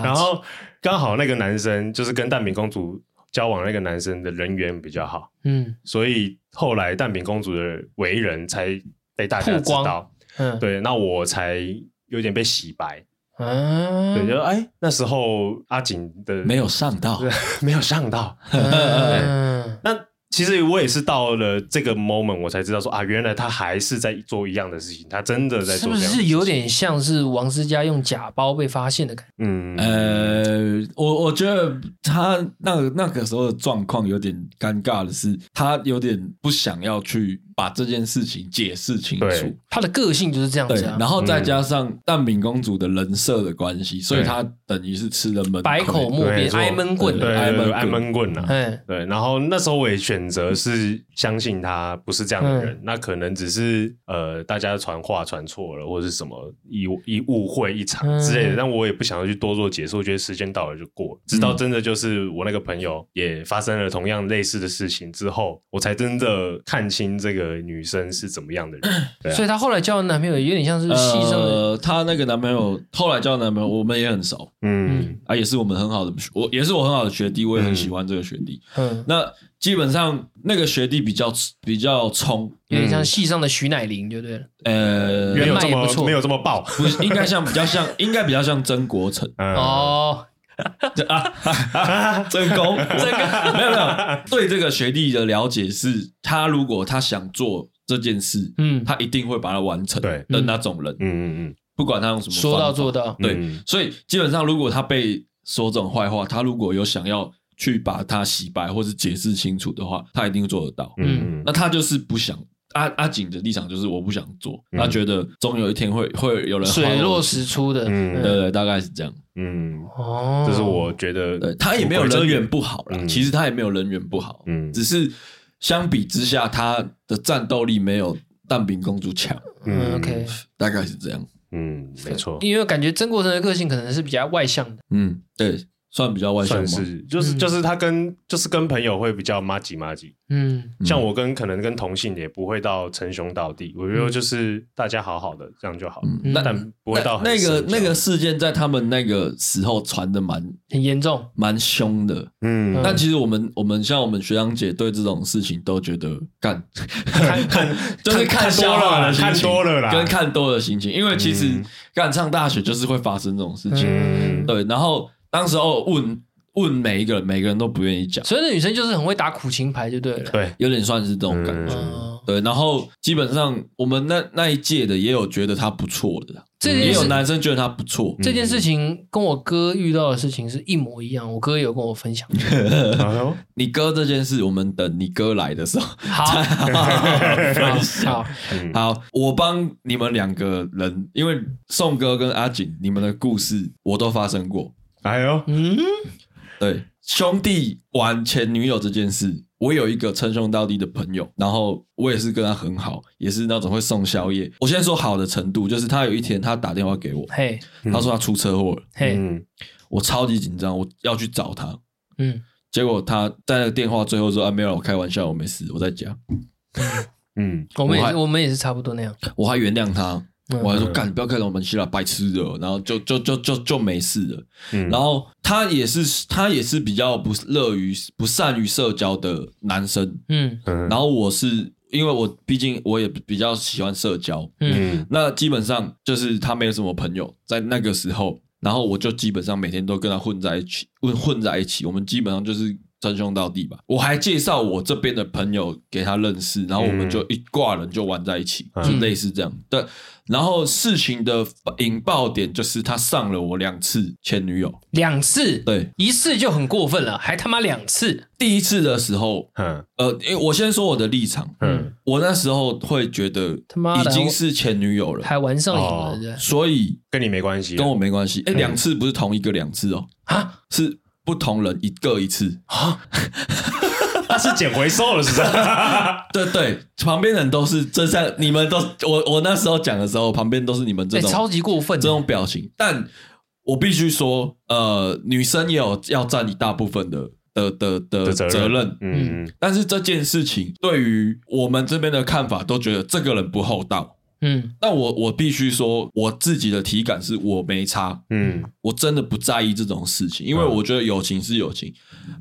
然后刚好那个男生就是跟蛋饼公主交往，那个男生的人缘比较好，嗯，所以后来蛋饼公主的为人才被大家知道，嗯，对，那我才有点被洗白。嗯，对，就哎，那时候阿景的没有上到，没有上到。嗯，那。其实我也是到了这个 moment，我才知道说啊，原来他还是在做一样的事情，他真的在做。是不是有点像是王思佳用假包被发现的感觉？嗯，呃，我我觉得他那个那个时候的状况有点尴尬的是，他有点不想要去把这件事情解释清楚。他的个性就是这样子啊。然后再加上蛋饼公主的人设的关系，所以他等于是吃了闷百口莫辩，挨闷棍，挨闷挨闷棍啊。对，然后那时候我也选。择是相信他不是这样的人，嗯、那可能只是呃大家传话传错了，或者是什么一一误会一场之类的。嗯、但我也不想要去多做解释，我觉得时间到了就过。直到真的就是我那个朋友也发生了同样类似的事情之后，我才真的看清这个女生是怎么样的人。啊、所以她后来交的男朋友有点像是牺牲呃，她那个男朋友后来交的男朋友，我们也很熟，嗯啊，也是我们很好的，我也是我很好的学弟，我也很喜欢这个学弟。嗯，那。基本上那个学弟比较比较冲，有点像戏上的徐乃麟，就对了。呃，没有这么没有这么爆，不是应该像比较像，应该比较像曾国城。哦，啊，曾公，这个 没有没有。对这个学弟的了解是，他如果他想做这件事，嗯，他一定会把它完成。对的那种人，嗯嗯嗯，不管他用什么说到做到。对，所以基本上如果他被说这种坏话，他如果有想要。去把他洗白或是解释清楚的话，他一定做得到。嗯，那他就是不想阿阿景的立场就是我不想做，嗯、他觉得总有一天会会有人水落石出的。嗯，对对，大概是这样。嗯，哦，这是我觉得对他也没有人缘不好啦。嗯、其实他也没有人缘不好。嗯，只是相比之下，他的战斗力没有蛋饼公主强。嗯，OK，大概是这样。嗯，没错。因为感觉曾国成的个性可能是比较外向的。嗯，对。算比较外向，算是就是就是他跟就是跟朋友会比较麻吉麻吉，嗯，像我跟可能跟同性也不会到称兄道弟，我觉得就是大家好好的这样就好，但不会到那个那个事件在他们那个时候传的蛮很严重，蛮凶的，嗯，但其实我们我们像我们学长姐对这种事情都觉得干。看看 就是看多了看多了啦，跟看多了心情，因为其实干上大学就是会发生这种事情，嗯。对，然后。当时候问问每一个人，每个人都不愿意讲，所以那女生就是很会打苦情牌，就对了，对，有点算是这种感觉，嗯、对。然后基本上我们那那一届的也有觉得他不错的，这也有男生觉得他不错。这件事情跟我哥遇到的事情是一模一样，我哥有跟我分享。你哥这件事，我们等你哥来的时候。好。好好，好，我帮你们两个人，因为宋哥跟阿景，你们的故事我都发生过。哎呦，嗯，对，兄弟玩前女友这件事，我有一个称兄道弟的朋友，然后我也是跟他很好，也是那种会送宵夜。我先说好的程度，就是他有一天他打电话给我，嘿，他说他出车祸了，嘿，我超级紧张，我要去找他，嗯，结果他在那个电话最后说啊，没有，我开玩笑，我没事，我在家，嗯，我们也是，我们也是差不多那样，我还原谅他。我还说干，不要开什么门气了，白痴的。然后就就就就就没事了。嗯、然后他也是他也是比较不乐于不善于社交的男生。嗯，然后我是因为我毕竟我也比较喜欢社交。嗯，那基本上就是他没有什么朋友在那个时候，然后我就基本上每天都跟他混在一起，混混在一起。我们基本上就是称兄道弟吧。我还介绍我这边的朋友给他认识，然后我们就一挂人就玩在一起，嗯、就类似这样。对，然后事情的引爆点就是他上了我两次前女友，两次，对，一次就很过分了，还他妈两次。第一次的时候，嗯，呃，因为我先说我的立场，嗯，我那时候会觉得他妈已经是前女友了，还玩上瘾了，哦、所以跟你没关系，跟我没关系。哎，两次不是同一个两次哦，啊，是。不同人一个一次啊，他是捡回收了，是不是？对对，旁边人都是真像你们都我我那时候讲的时候，旁边都是你们这种、欸、超级过分这种表情。但我必须说，呃，女生也有要占一大部分的的的的，的责任。嗯，但是这件事情对于我们这边的看法，都觉得这个人不厚道。嗯，那我我必须说，我自己的体感是我没差，嗯，我真的不在意这种事情，因为我觉得友情是友情，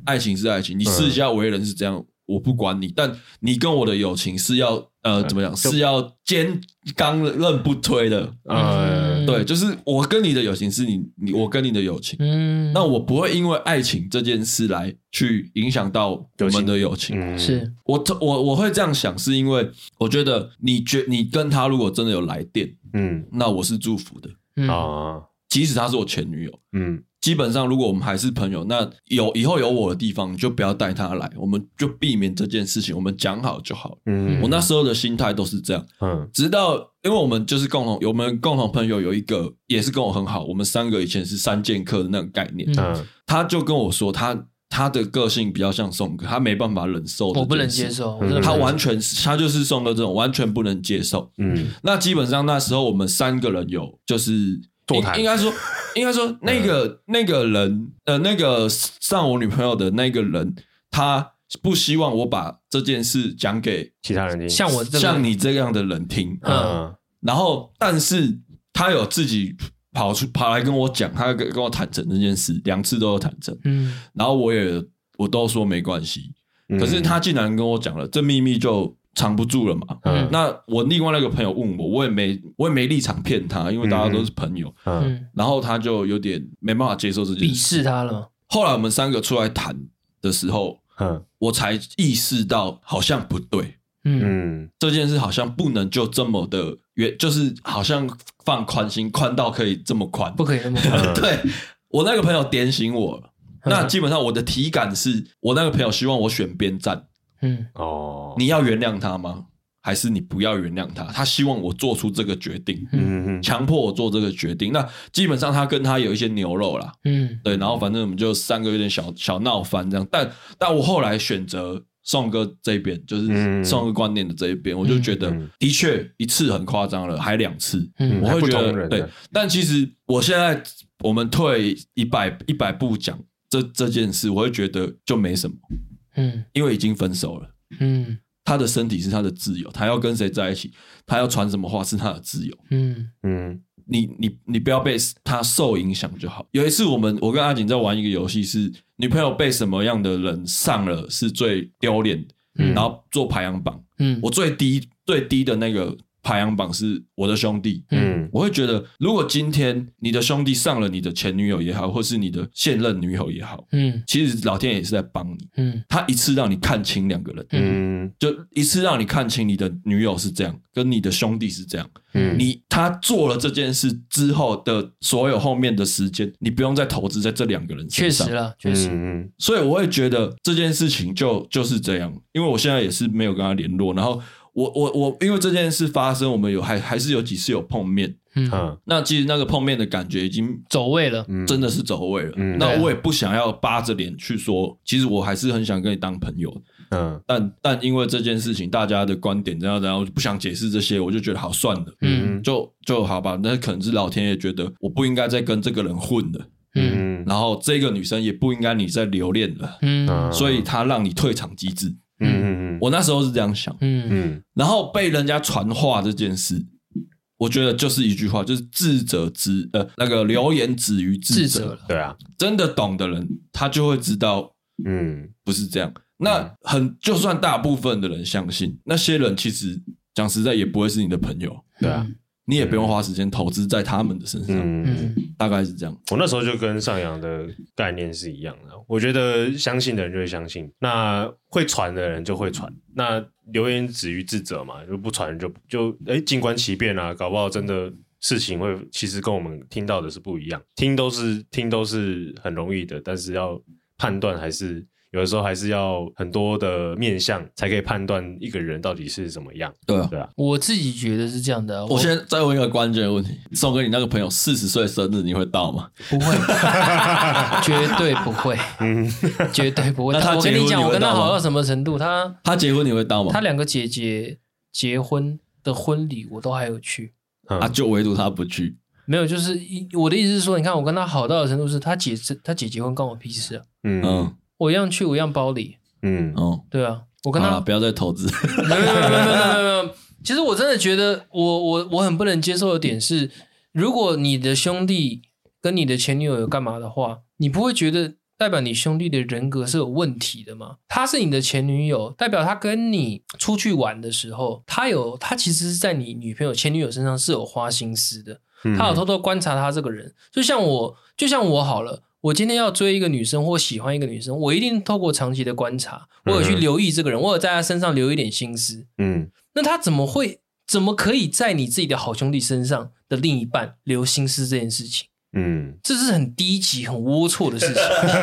爱情是爱情，你私下为人是这样。我不管你，但你跟我的友情是要呃怎么讲？是要坚刚韧不推的。嗯，对，就是我跟你的友情是你你我跟你的友情。嗯，那我不会因为爱情这件事来去影响到我们的友情。嗯、是。我我我会这样想，是因为我觉得你觉你跟他如果真的有来电，嗯，那我是祝福的。啊，嗯、即使他是我前女友，嗯。基本上，如果我们还是朋友，那有以后有我的地方，你就不要带他来，我们就避免这件事情，我们讲好就好。嗯，我那时候的心态都是这样。嗯，直到因为我们就是共同，我们共同朋友有一个也是跟我很好，我们三个以前是三剑客的那个概念。嗯，他就跟我说，他他的个性比较像宋哥，他没办法忍受，我不能接受，他完全他就是宋哥这种完全不能接受。嗯，那基本上那时候我们三个人有就是。应该说，应该说，那个那个人，呃，那个上我女朋友的那个人，他不希望我把这件事讲给其他人听，像我像你这样的人听。嗯，然后，但是他有自己跑出跑来跟我讲，他跟跟我坦诚这件事，两次都有坦诚。嗯，然后我也我都说没关系，可是他竟然跟我讲了，这秘密就。藏不住了嘛？嗯，那我另外那个朋友问我，我也没我也没立场骗他，因为大家都是朋友。嗯，然后他就有点没办法接受这件事，鄙视他了。后来我们三个出来谈的时候，嗯，我才意识到好像不对。嗯，这件事好像不能就这么的原，就是好像放宽心，宽到可以这么宽，不可以那么宽。对，我那个朋友点醒我了。那基本上我的体感是我那个朋友希望我选边站。嗯哦，你要原谅他吗？还是你不要原谅他？他希望我做出这个决定，嗯嗯，强迫我做这个决定。那基本上他跟他有一些牛肉啦，嗯，对。然后反正我们就三个有点小小闹翻这样。但但我后来选择宋哥这边，就是宋哥观念的这一边，我就觉得的确一次很夸张了，还两次，嗯，我会觉得对。但其实我现在我们退一百一百步讲这这件事，我会觉得就没什么。嗯，因为已经分手了。嗯，他的身体是他的自由，他要跟谁在一起，他要传什么话是他的自由。嗯嗯，你你你不要被他受影响就好。有一次，我们我跟阿景在玩一个游戏，是女朋友被什么样的人上了是最丢脸，嗯，然后做排行榜。嗯，我最低最低的那个。排行榜是我的兄弟，嗯，我会觉得，如果今天你的兄弟上了你的前女友也好，或是你的现任女友也好，嗯，其实老天爷也是在帮你，嗯，他一次让你看清两个人，嗯，就一次让你看清你的女友是这样，跟你的兄弟是这样，嗯，你他做了这件事之后的所有后面的时间，你不用再投资在这两个人身上，确实了，确实，嗯，所以我会觉得这件事情就就是这样，因为我现在也是没有跟他联络，然后。我我我，因为这件事发生，我们有还还是有几次有碰面，嗯，那其实那个碰面的感觉已经走位了，真的是走位了。嗯，那我也不想要扒着脸去说，其实我还是很想跟你当朋友，嗯，但但因为这件事情，大家的观点这样，然后我就不想解释这些，我就觉得好算了，嗯，就就好吧。那可能是老天爷觉得我不应该再跟这个人混了，嗯，然后这个女生也不应该你再留恋了，嗯，所以她让你退场机制。嗯嗯嗯，我那时候是这样想，嗯。嗯，然后被人家传话这件事，我觉得就是一句话，就是智者之呃那个流言止于智者，对啊，真的懂的人他就会知道，嗯，不是这样。那很就算大部分的人相信，那些人其实讲实在也不会是你的朋友，对啊。你也不用花时间投资在他们的身上。嗯，大概是这样。我那时候就跟上扬的概念是一样的。我觉得相信的人就会相信，那会传的人就会传。那流言止于智者嘛，就不传就就哎，静观其变啊，搞不好真的事情会其实跟我们听到的是不一样。听都是听都是很容易的，但是要判断还是。有的时候还是要很多的面相才可以判断一个人到底是怎么样。对啊，对啊，我自己觉得是这样的啊。我现在再问一个关键的问题：宋哥，你那个朋友四十岁生日你会到吗？不会，绝对不会。嗯，绝对不会。那他我跟你讲，我跟他好到什么程度？他他结婚你会到吗？他两个姐姐结婚的婚礼我都还有去，啊，就唯独他不去。没有，就是我的意思是说，你看我跟他好到的程度是，他姐他姐结婚关我屁事啊。嗯嗯。我一样去，我一样包里。嗯哦，对啊，我跟他不要再投资。没有没有没有没有没有。其实我真的觉得我，我我我很不能接受的点是，如果你的兄弟跟你的前女友有干嘛的话，你不会觉得代表你兄弟的人格是有问题的吗？他是你的前女友，代表他跟你出去玩的时候，他有他其实是在你女朋友前女友身上是有花心思的，他有偷偷观察他这个人。就像我，就像我好了。我今天要追一个女生或喜欢一个女生，我一定透过长期的观察，我有去留意这个人，我有在他身上留一点心思。嗯，那他怎么会，怎么可以在你自己的好兄弟身上的另一半留心思这件事情？嗯，这是很低级、很龌龊的事情。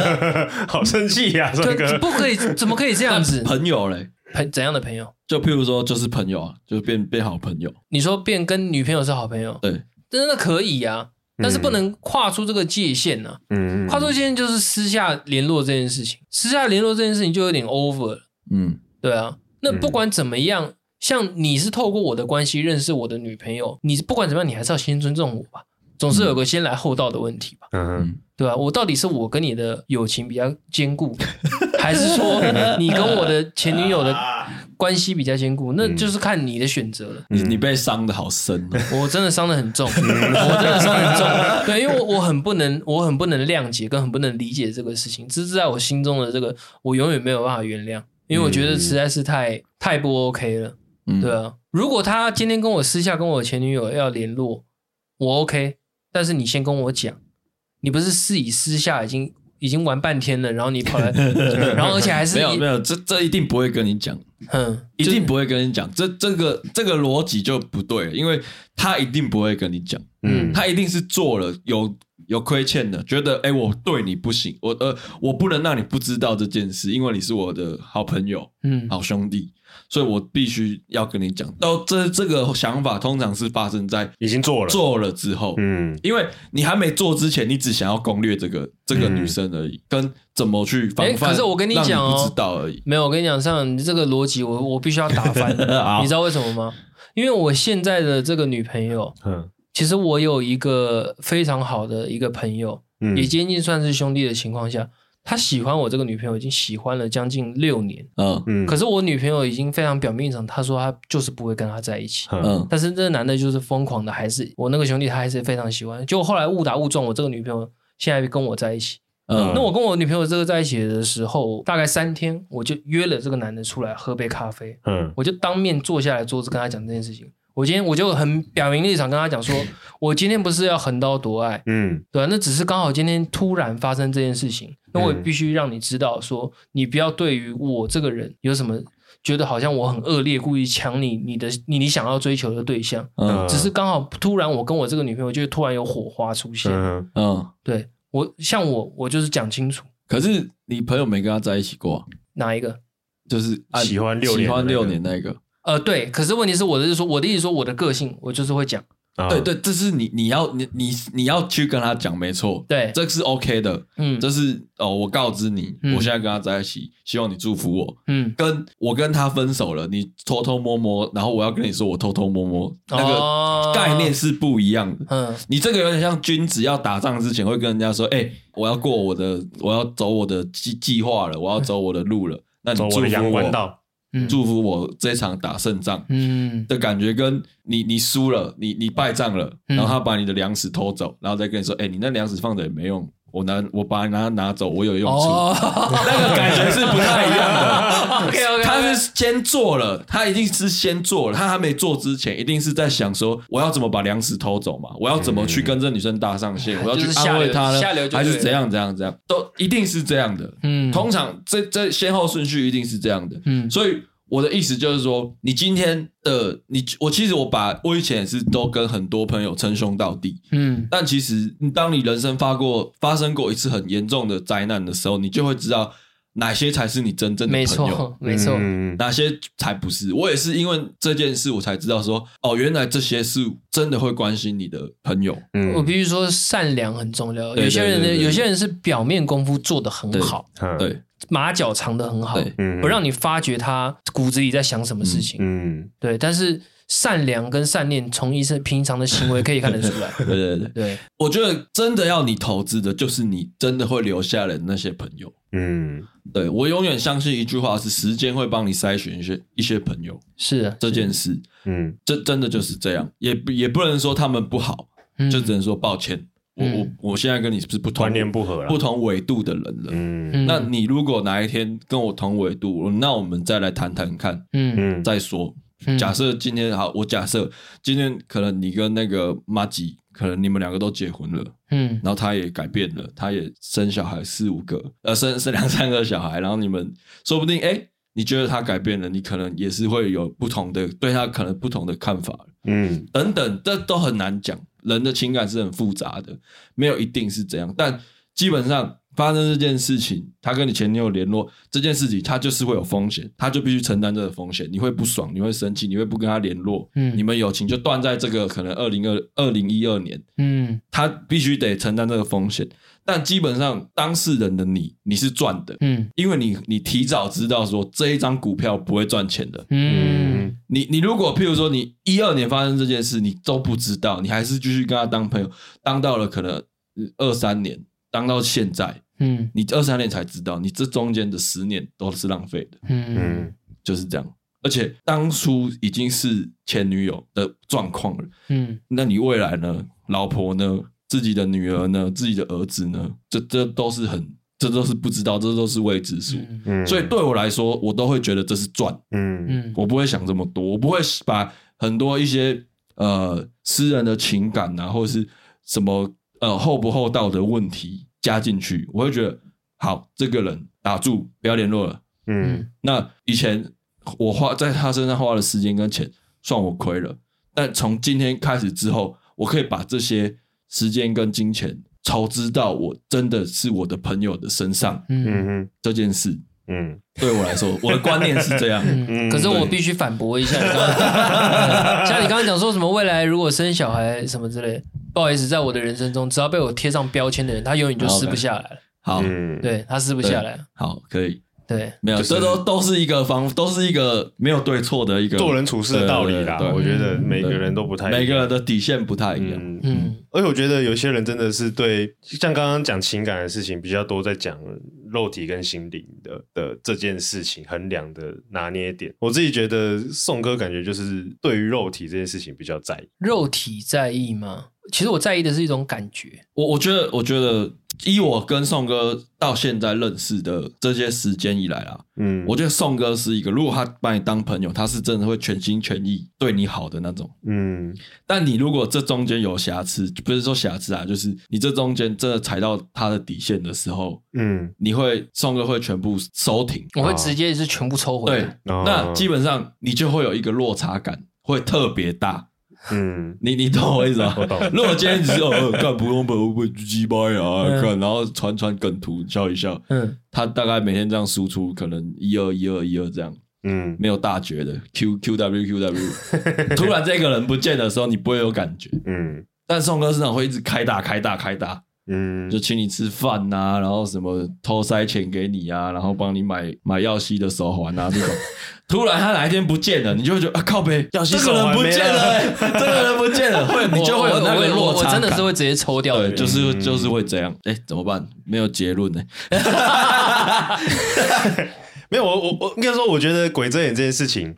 好生气呀！这个不可以，怎么可以这样子？朋友嘞，朋怎样的朋友？就譬如说，就是朋友啊，就变变好朋友。你说变跟女朋友是好朋友？对，真的可以呀。但是不能跨出这个界限呢、啊。嗯，跨出界限就是私下联络这件事情，私下联络这件事情就有点 over 了。嗯，对啊。那不管怎么样，像你是透过我的关系认识我的女朋友，你不管怎么样，你还是要先尊重我吧，总是有个先来后到的问题吧。嗯，对吧、啊？我到底是我跟你的友情比较坚固，还是说你跟我的前女友的？关系比较坚固，那就是看你的选择了。你你被伤的好深，我真的伤的很重，我真的伤得很重。对，因为我我很不能，我很不能谅解，跟很不能理解这个事情，这是在我心中的这个，我永远没有办法原谅，因为我觉得实在是太太不 OK 了。对啊，如果他今天跟我私下跟我前女友要联络，我 OK，但是你先跟我讲，你不是私以私下已经。已经玩半天了，然后你跑来，然后而且还是没有没有，这这一定不会跟你讲，嗯，一定不会跟你讲，这这个这个逻辑就不对，因为他一定不会跟你讲，嗯，他一定是做了有有亏欠的，觉得哎，我对你不行，我呃我不能让你不知道这件事，因为你是我的好朋友，嗯，好兄弟。所以我必须要跟你讲，到这这个想法通常是发生在已经做了做了之后，嗯，因为你还没做之前，你只想要攻略这个这个女生而已，嗯、跟怎么去防范。可是我跟你讲哦，不知道而已。没有，我跟你讲，像你这个逻辑，我我必须要打翻。你知道为什么吗？因为我现在的这个女朋友，嗯，其实我有一个非常好的一个朋友，嗯，也接近算是兄弟的情况下。他喜欢我这个女朋友已经喜欢了将近六年，嗯。嗯，可是我女朋友已经非常表面上，她说她就是不会跟他在一起，嗯，但是这个男的就是疯狂的，还是我那个兄弟他还是非常喜欢，结果后来误打误撞，我这个女朋友现在跟我在一起，嗯，那我跟我女朋友这个在一起的时候，大概三天，我就约了这个男的出来喝杯咖啡，嗯，我就当面坐下来桌子跟他讲这件事情。我今天我就很表明立场跟他讲说，我今天不是要横刀夺爱，嗯，对啊，那只是刚好今天突然发生这件事情，那我也必须让你知道说，你不要对于我这个人有什么觉得好像我很恶劣，故意抢你你的你你想要追求的对象，嗯，只是刚好突然我跟我这个女朋友就突然有火花出现，嗯，嗯对我像我我就是讲清楚，可是你朋友没跟他在一起过，哪一个？就是喜欢六喜欢六年那个。呃，对，可是问题是我的是说，我的意思说，我的个性，我就是会讲。Uh, 对对，这是你你要你你你要去跟他讲，没错，对，这是 OK 的，嗯，这是哦，我告知你，嗯、我现在跟他在一起，希望你祝福我，嗯，跟我跟他分手了，你偷偷摸摸，然后我要跟你说，我偷偷摸摸，那个概念是不一样的，嗯，你这个有点像君子要打仗之前会跟人家说，哎，我要过我的，我要走我的计计划了，我要走我的路了，那你祝福我。走我的祝福我这场打胜仗，嗯，的感觉跟你你输了，你你败仗了，然后他把你的粮食偷走，然后再跟你说，哎，你那粮食放着也没用，我拿我把你拿拿走，我有用处，那个感觉是不太一样的。OK OK，他是先做了，他一定是先做了，他还没做之前，一定是在想说我要怎么把粮食偷走嘛，我要怎么去跟这女生搭上线，我要去安慰她呢，还是怎样怎样怎样，都一定是这样的。嗯，通常这这先后顺序一定是这样的。嗯，所以。我的意思就是说，你今天的你，我其实我把我以前也是都跟很多朋友称兄道弟，嗯，但其实你当你人生发过发生过一次很严重的灾难的时候，你就会知道哪些才是你真正的朋友，没错，没错，哪些才不是。我也是因为这件事，我才知道说，哦，原来这些是真的会关心你的朋友。嗯，我必须说，善良很重要。有些人呢，有些人是表面功夫做得很好，对。对马脚藏得很好，不让你发觉他骨子里在想什么事情。嗯，对。但是善良跟善念，从一些平常的行为可以看得出来。对对对对，我觉得真的要你投资的，就是你真的会留下来的那些朋友。嗯，对，我永远相信一句话，是时间会帮你筛选一些一些朋友。是啊，这件事，嗯，这真的就是这样，也也不能说他们不好，就只能说抱歉。我我我现在跟你是不是不同观念不合了，不同纬度的人了。嗯，那你如果哪一天跟我同纬度，那我们再来谈谈看。嗯嗯，再说。假设今天好，我假设今天可能你跟那个马吉，可能你们两个都结婚了。嗯，然后他也改变了，他也生小孩四五个，呃，生 生两三个小孩，然后你们说不定哎，你觉得他改变了，你可能也是会有不同的对他可能不同的看法。嗯，等等，这都很难讲。人的情感是很复杂的，没有一定是这样，但基本上发生这件事情，他跟你前女友联络这件事情，他就是会有风险，他就必须承担这个风险。你会不爽，你会生气，你会不跟他联络，嗯，你们友情就断在这个可能二零二二零一二年，嗯，他必须得承担这个风险。但基本上当事人的你，你是赚的，嗯，因为你你提早知道说这一张股票不会赚钱的，嗯。你你如果譬如说你一二年发生这件事，你都不知道，你还是继续跟他当朋友，当到了可能二三年，当到现在，嗯，你二三年才知道，你这中间的十年都是浪费的，嗯嗯，就是这样。而且当初已经是前女友的状况了，嗯，那你未来呢？老婆呢？自己的女儿呢？自己的儿子呢？这这都是很。这都是不知道，这都是未知数。嗯，所以对我来说，我都会觉得这是赚。嗯嗯，我不会想这么多，我不会把很多一些呃私人的情感啊，或者是什么呃厚不厚道的问题加进去。我会觉得，好，这个人打住，不要联络了。嗯，那以前我花在他身上花的时间跟钱，算我亏了。但从今天开始之后，我可以把这些时间跟金钱。超知道我真的是我的朋友的身上，嗯嗯，这件事，嗯，对我来说，我的观念是这样。嗯，可是我必须反驳一下，你刚刚像你刚刚讲说什么未来如果生小孩什么之类，不好意思，在我的人生中，只要被我贴上标签的人，他永远就撕不下来了。好，对，他撕不下来。好，可以。对，没有，这都都是一个方，都是一个没有对错的一个做人处事的道理啦。我觉得每个人都不太，每个人的底线不太一样。嗯，而且我觉得有些人真的是对，像刚刚讲情感的事情比较多，在讲肉体跟心灵的的这件事情衡量的拿捏点。我自己觉得宋哥感觉就是对于肉体这件事情比较在意。肉体在意吗？其实我在意的是一种感觉。我我觉得，我觉得。依我跟宋哥到现在认识的这些时间以来啊，嗯，我觉得宋哥是一个，如果他把你当朋友，他是真的会全心全意对你好的那种，嗯。但你如果这中间有瑕疵，不是说瑕疵啊，就是你这中间真的踩到他的底线的时候，嗯，你会宋哥会全部收停，我会直接是全部抽回来。对，那基本上你就会有一个落差感，会特别大。嗯，你 你懂我意思吗？我懂。如果今天只是呃干普通本会不会鸡掰啊？看，然后传传梗图笑一笑。嗯，他大概每天这样输出，可能一二一二一二这样。嗯，没有大绝的 Q Q W Q W。突然这个人不见的时候，你不会有感觉。嗯，但宋哥市场会一直开大开大开大。嗯，就请你吃饭呐，然后什么偷塞钱给你啊，然后帮你买买耀西的手环啊这种。突然他哪一天不见了，你就会觉得啊靠北，耀西手环不见了，这个人不见了，会你就会有那个落差感。我真的是会直接抽掉，的，就是就是会这样。哎，怎么办？没有结论呢。没有，我我我应该说，我觉得鬼遮眼这件事情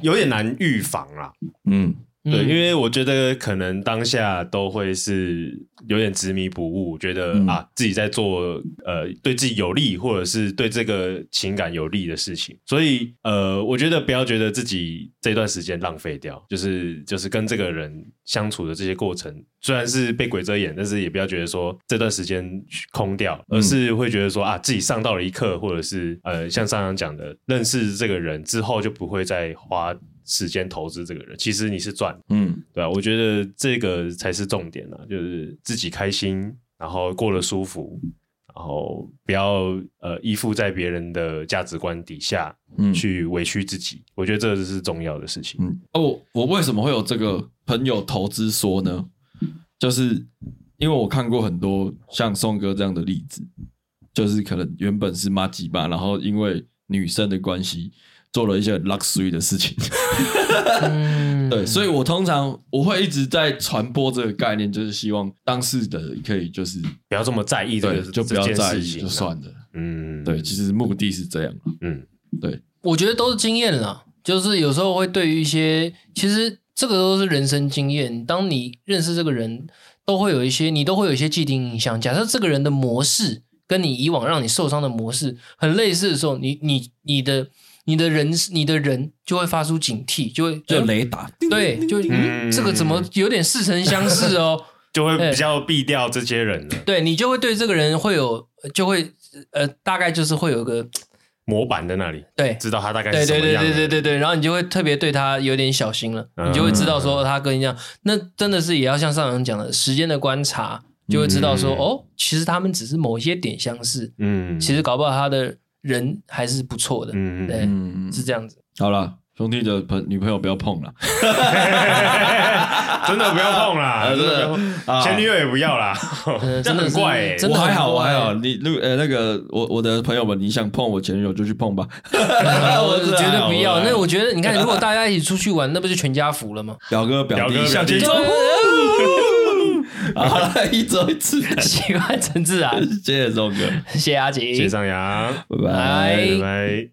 有点难预防啊。嗯。对，因为我觉得可能当下都会是有点执迷不悟，觉得、嗯、啊自己在做呃对自己有利或者是对这个情感有利的事情，所以呃我觉得不要觉得自己这段时间浪费掉，就是就是跟这个人相处的这些过程，虽然是被鬼遮眼，但是也不要觉得说这段时间空掉，而是会觉得说啊自己上到了一课，或者是呃像上阳讲的，认识这个人之后就不会再花。时间投资这个人，其实你是赚，嗯，对啊，我觉得这个才是重点呢，就是自己开心，然后过得舒服，然后不要呃依附在别人的价值观底下，嗯，去委屈自己。我觉得这是重要的事情。嗯，哦，我为什么会有这个朋友投资说呢？就是因为我看过很多像宋哥这样的例子，就是可能原本是妈鸡吧，然后因为女生的关系。做了一些 luxury 的事情，嗯，对，所以我通常我会一直在传播这个概念，就是希望当事的可以就是不要这么在意这个，就不要在意就算了，嗯，对，其实目的是这样，嗯，对，我觉得都是经验啦，就是有时候会对于一些，其实这个都是人生经验，当你认识这个人，都会有一些，你都会有一些既定印象。假设这个人的模式跟你以往让你受伤的模式很类似的时候，你你你的。你的人，你的人就会发出警惕，就会就雷达，对，就、嗯、这个怎么有点似曾相识哦，就会比较避掉这些人了。对，你就会对这个人会有，就会呃，大概就是会有一个模板在那里，对，知道他大概是什么样。对对对对对对，然后你就会特别对他有点小心了，嗯、你就会知道说他跟你讲，那真的是也要像上人讲的，时间的观察，就会知道说、嗯、哦，其实他们只是某些点相似，嗯，其实搞不好他的。人还是不错的，嗯对嗯，是这样子。好了，兄弟的朋女朋友不要碰了，真的不要碰啦，真的，前女友也不要啦，真的很怪哎，我还好，我还好。你那呃那个我我的朋友们，你想碰我前女友就去碰吧，我绝对不要。那我觉得，你看，如果大家一起出去玩，那不是全家福了吗？表哥表弟向前走。好了，一周一次，喜欢陈自然，谢谢周哥，谢谢阿杰，谢谢上扬，拜。拜，拜拜。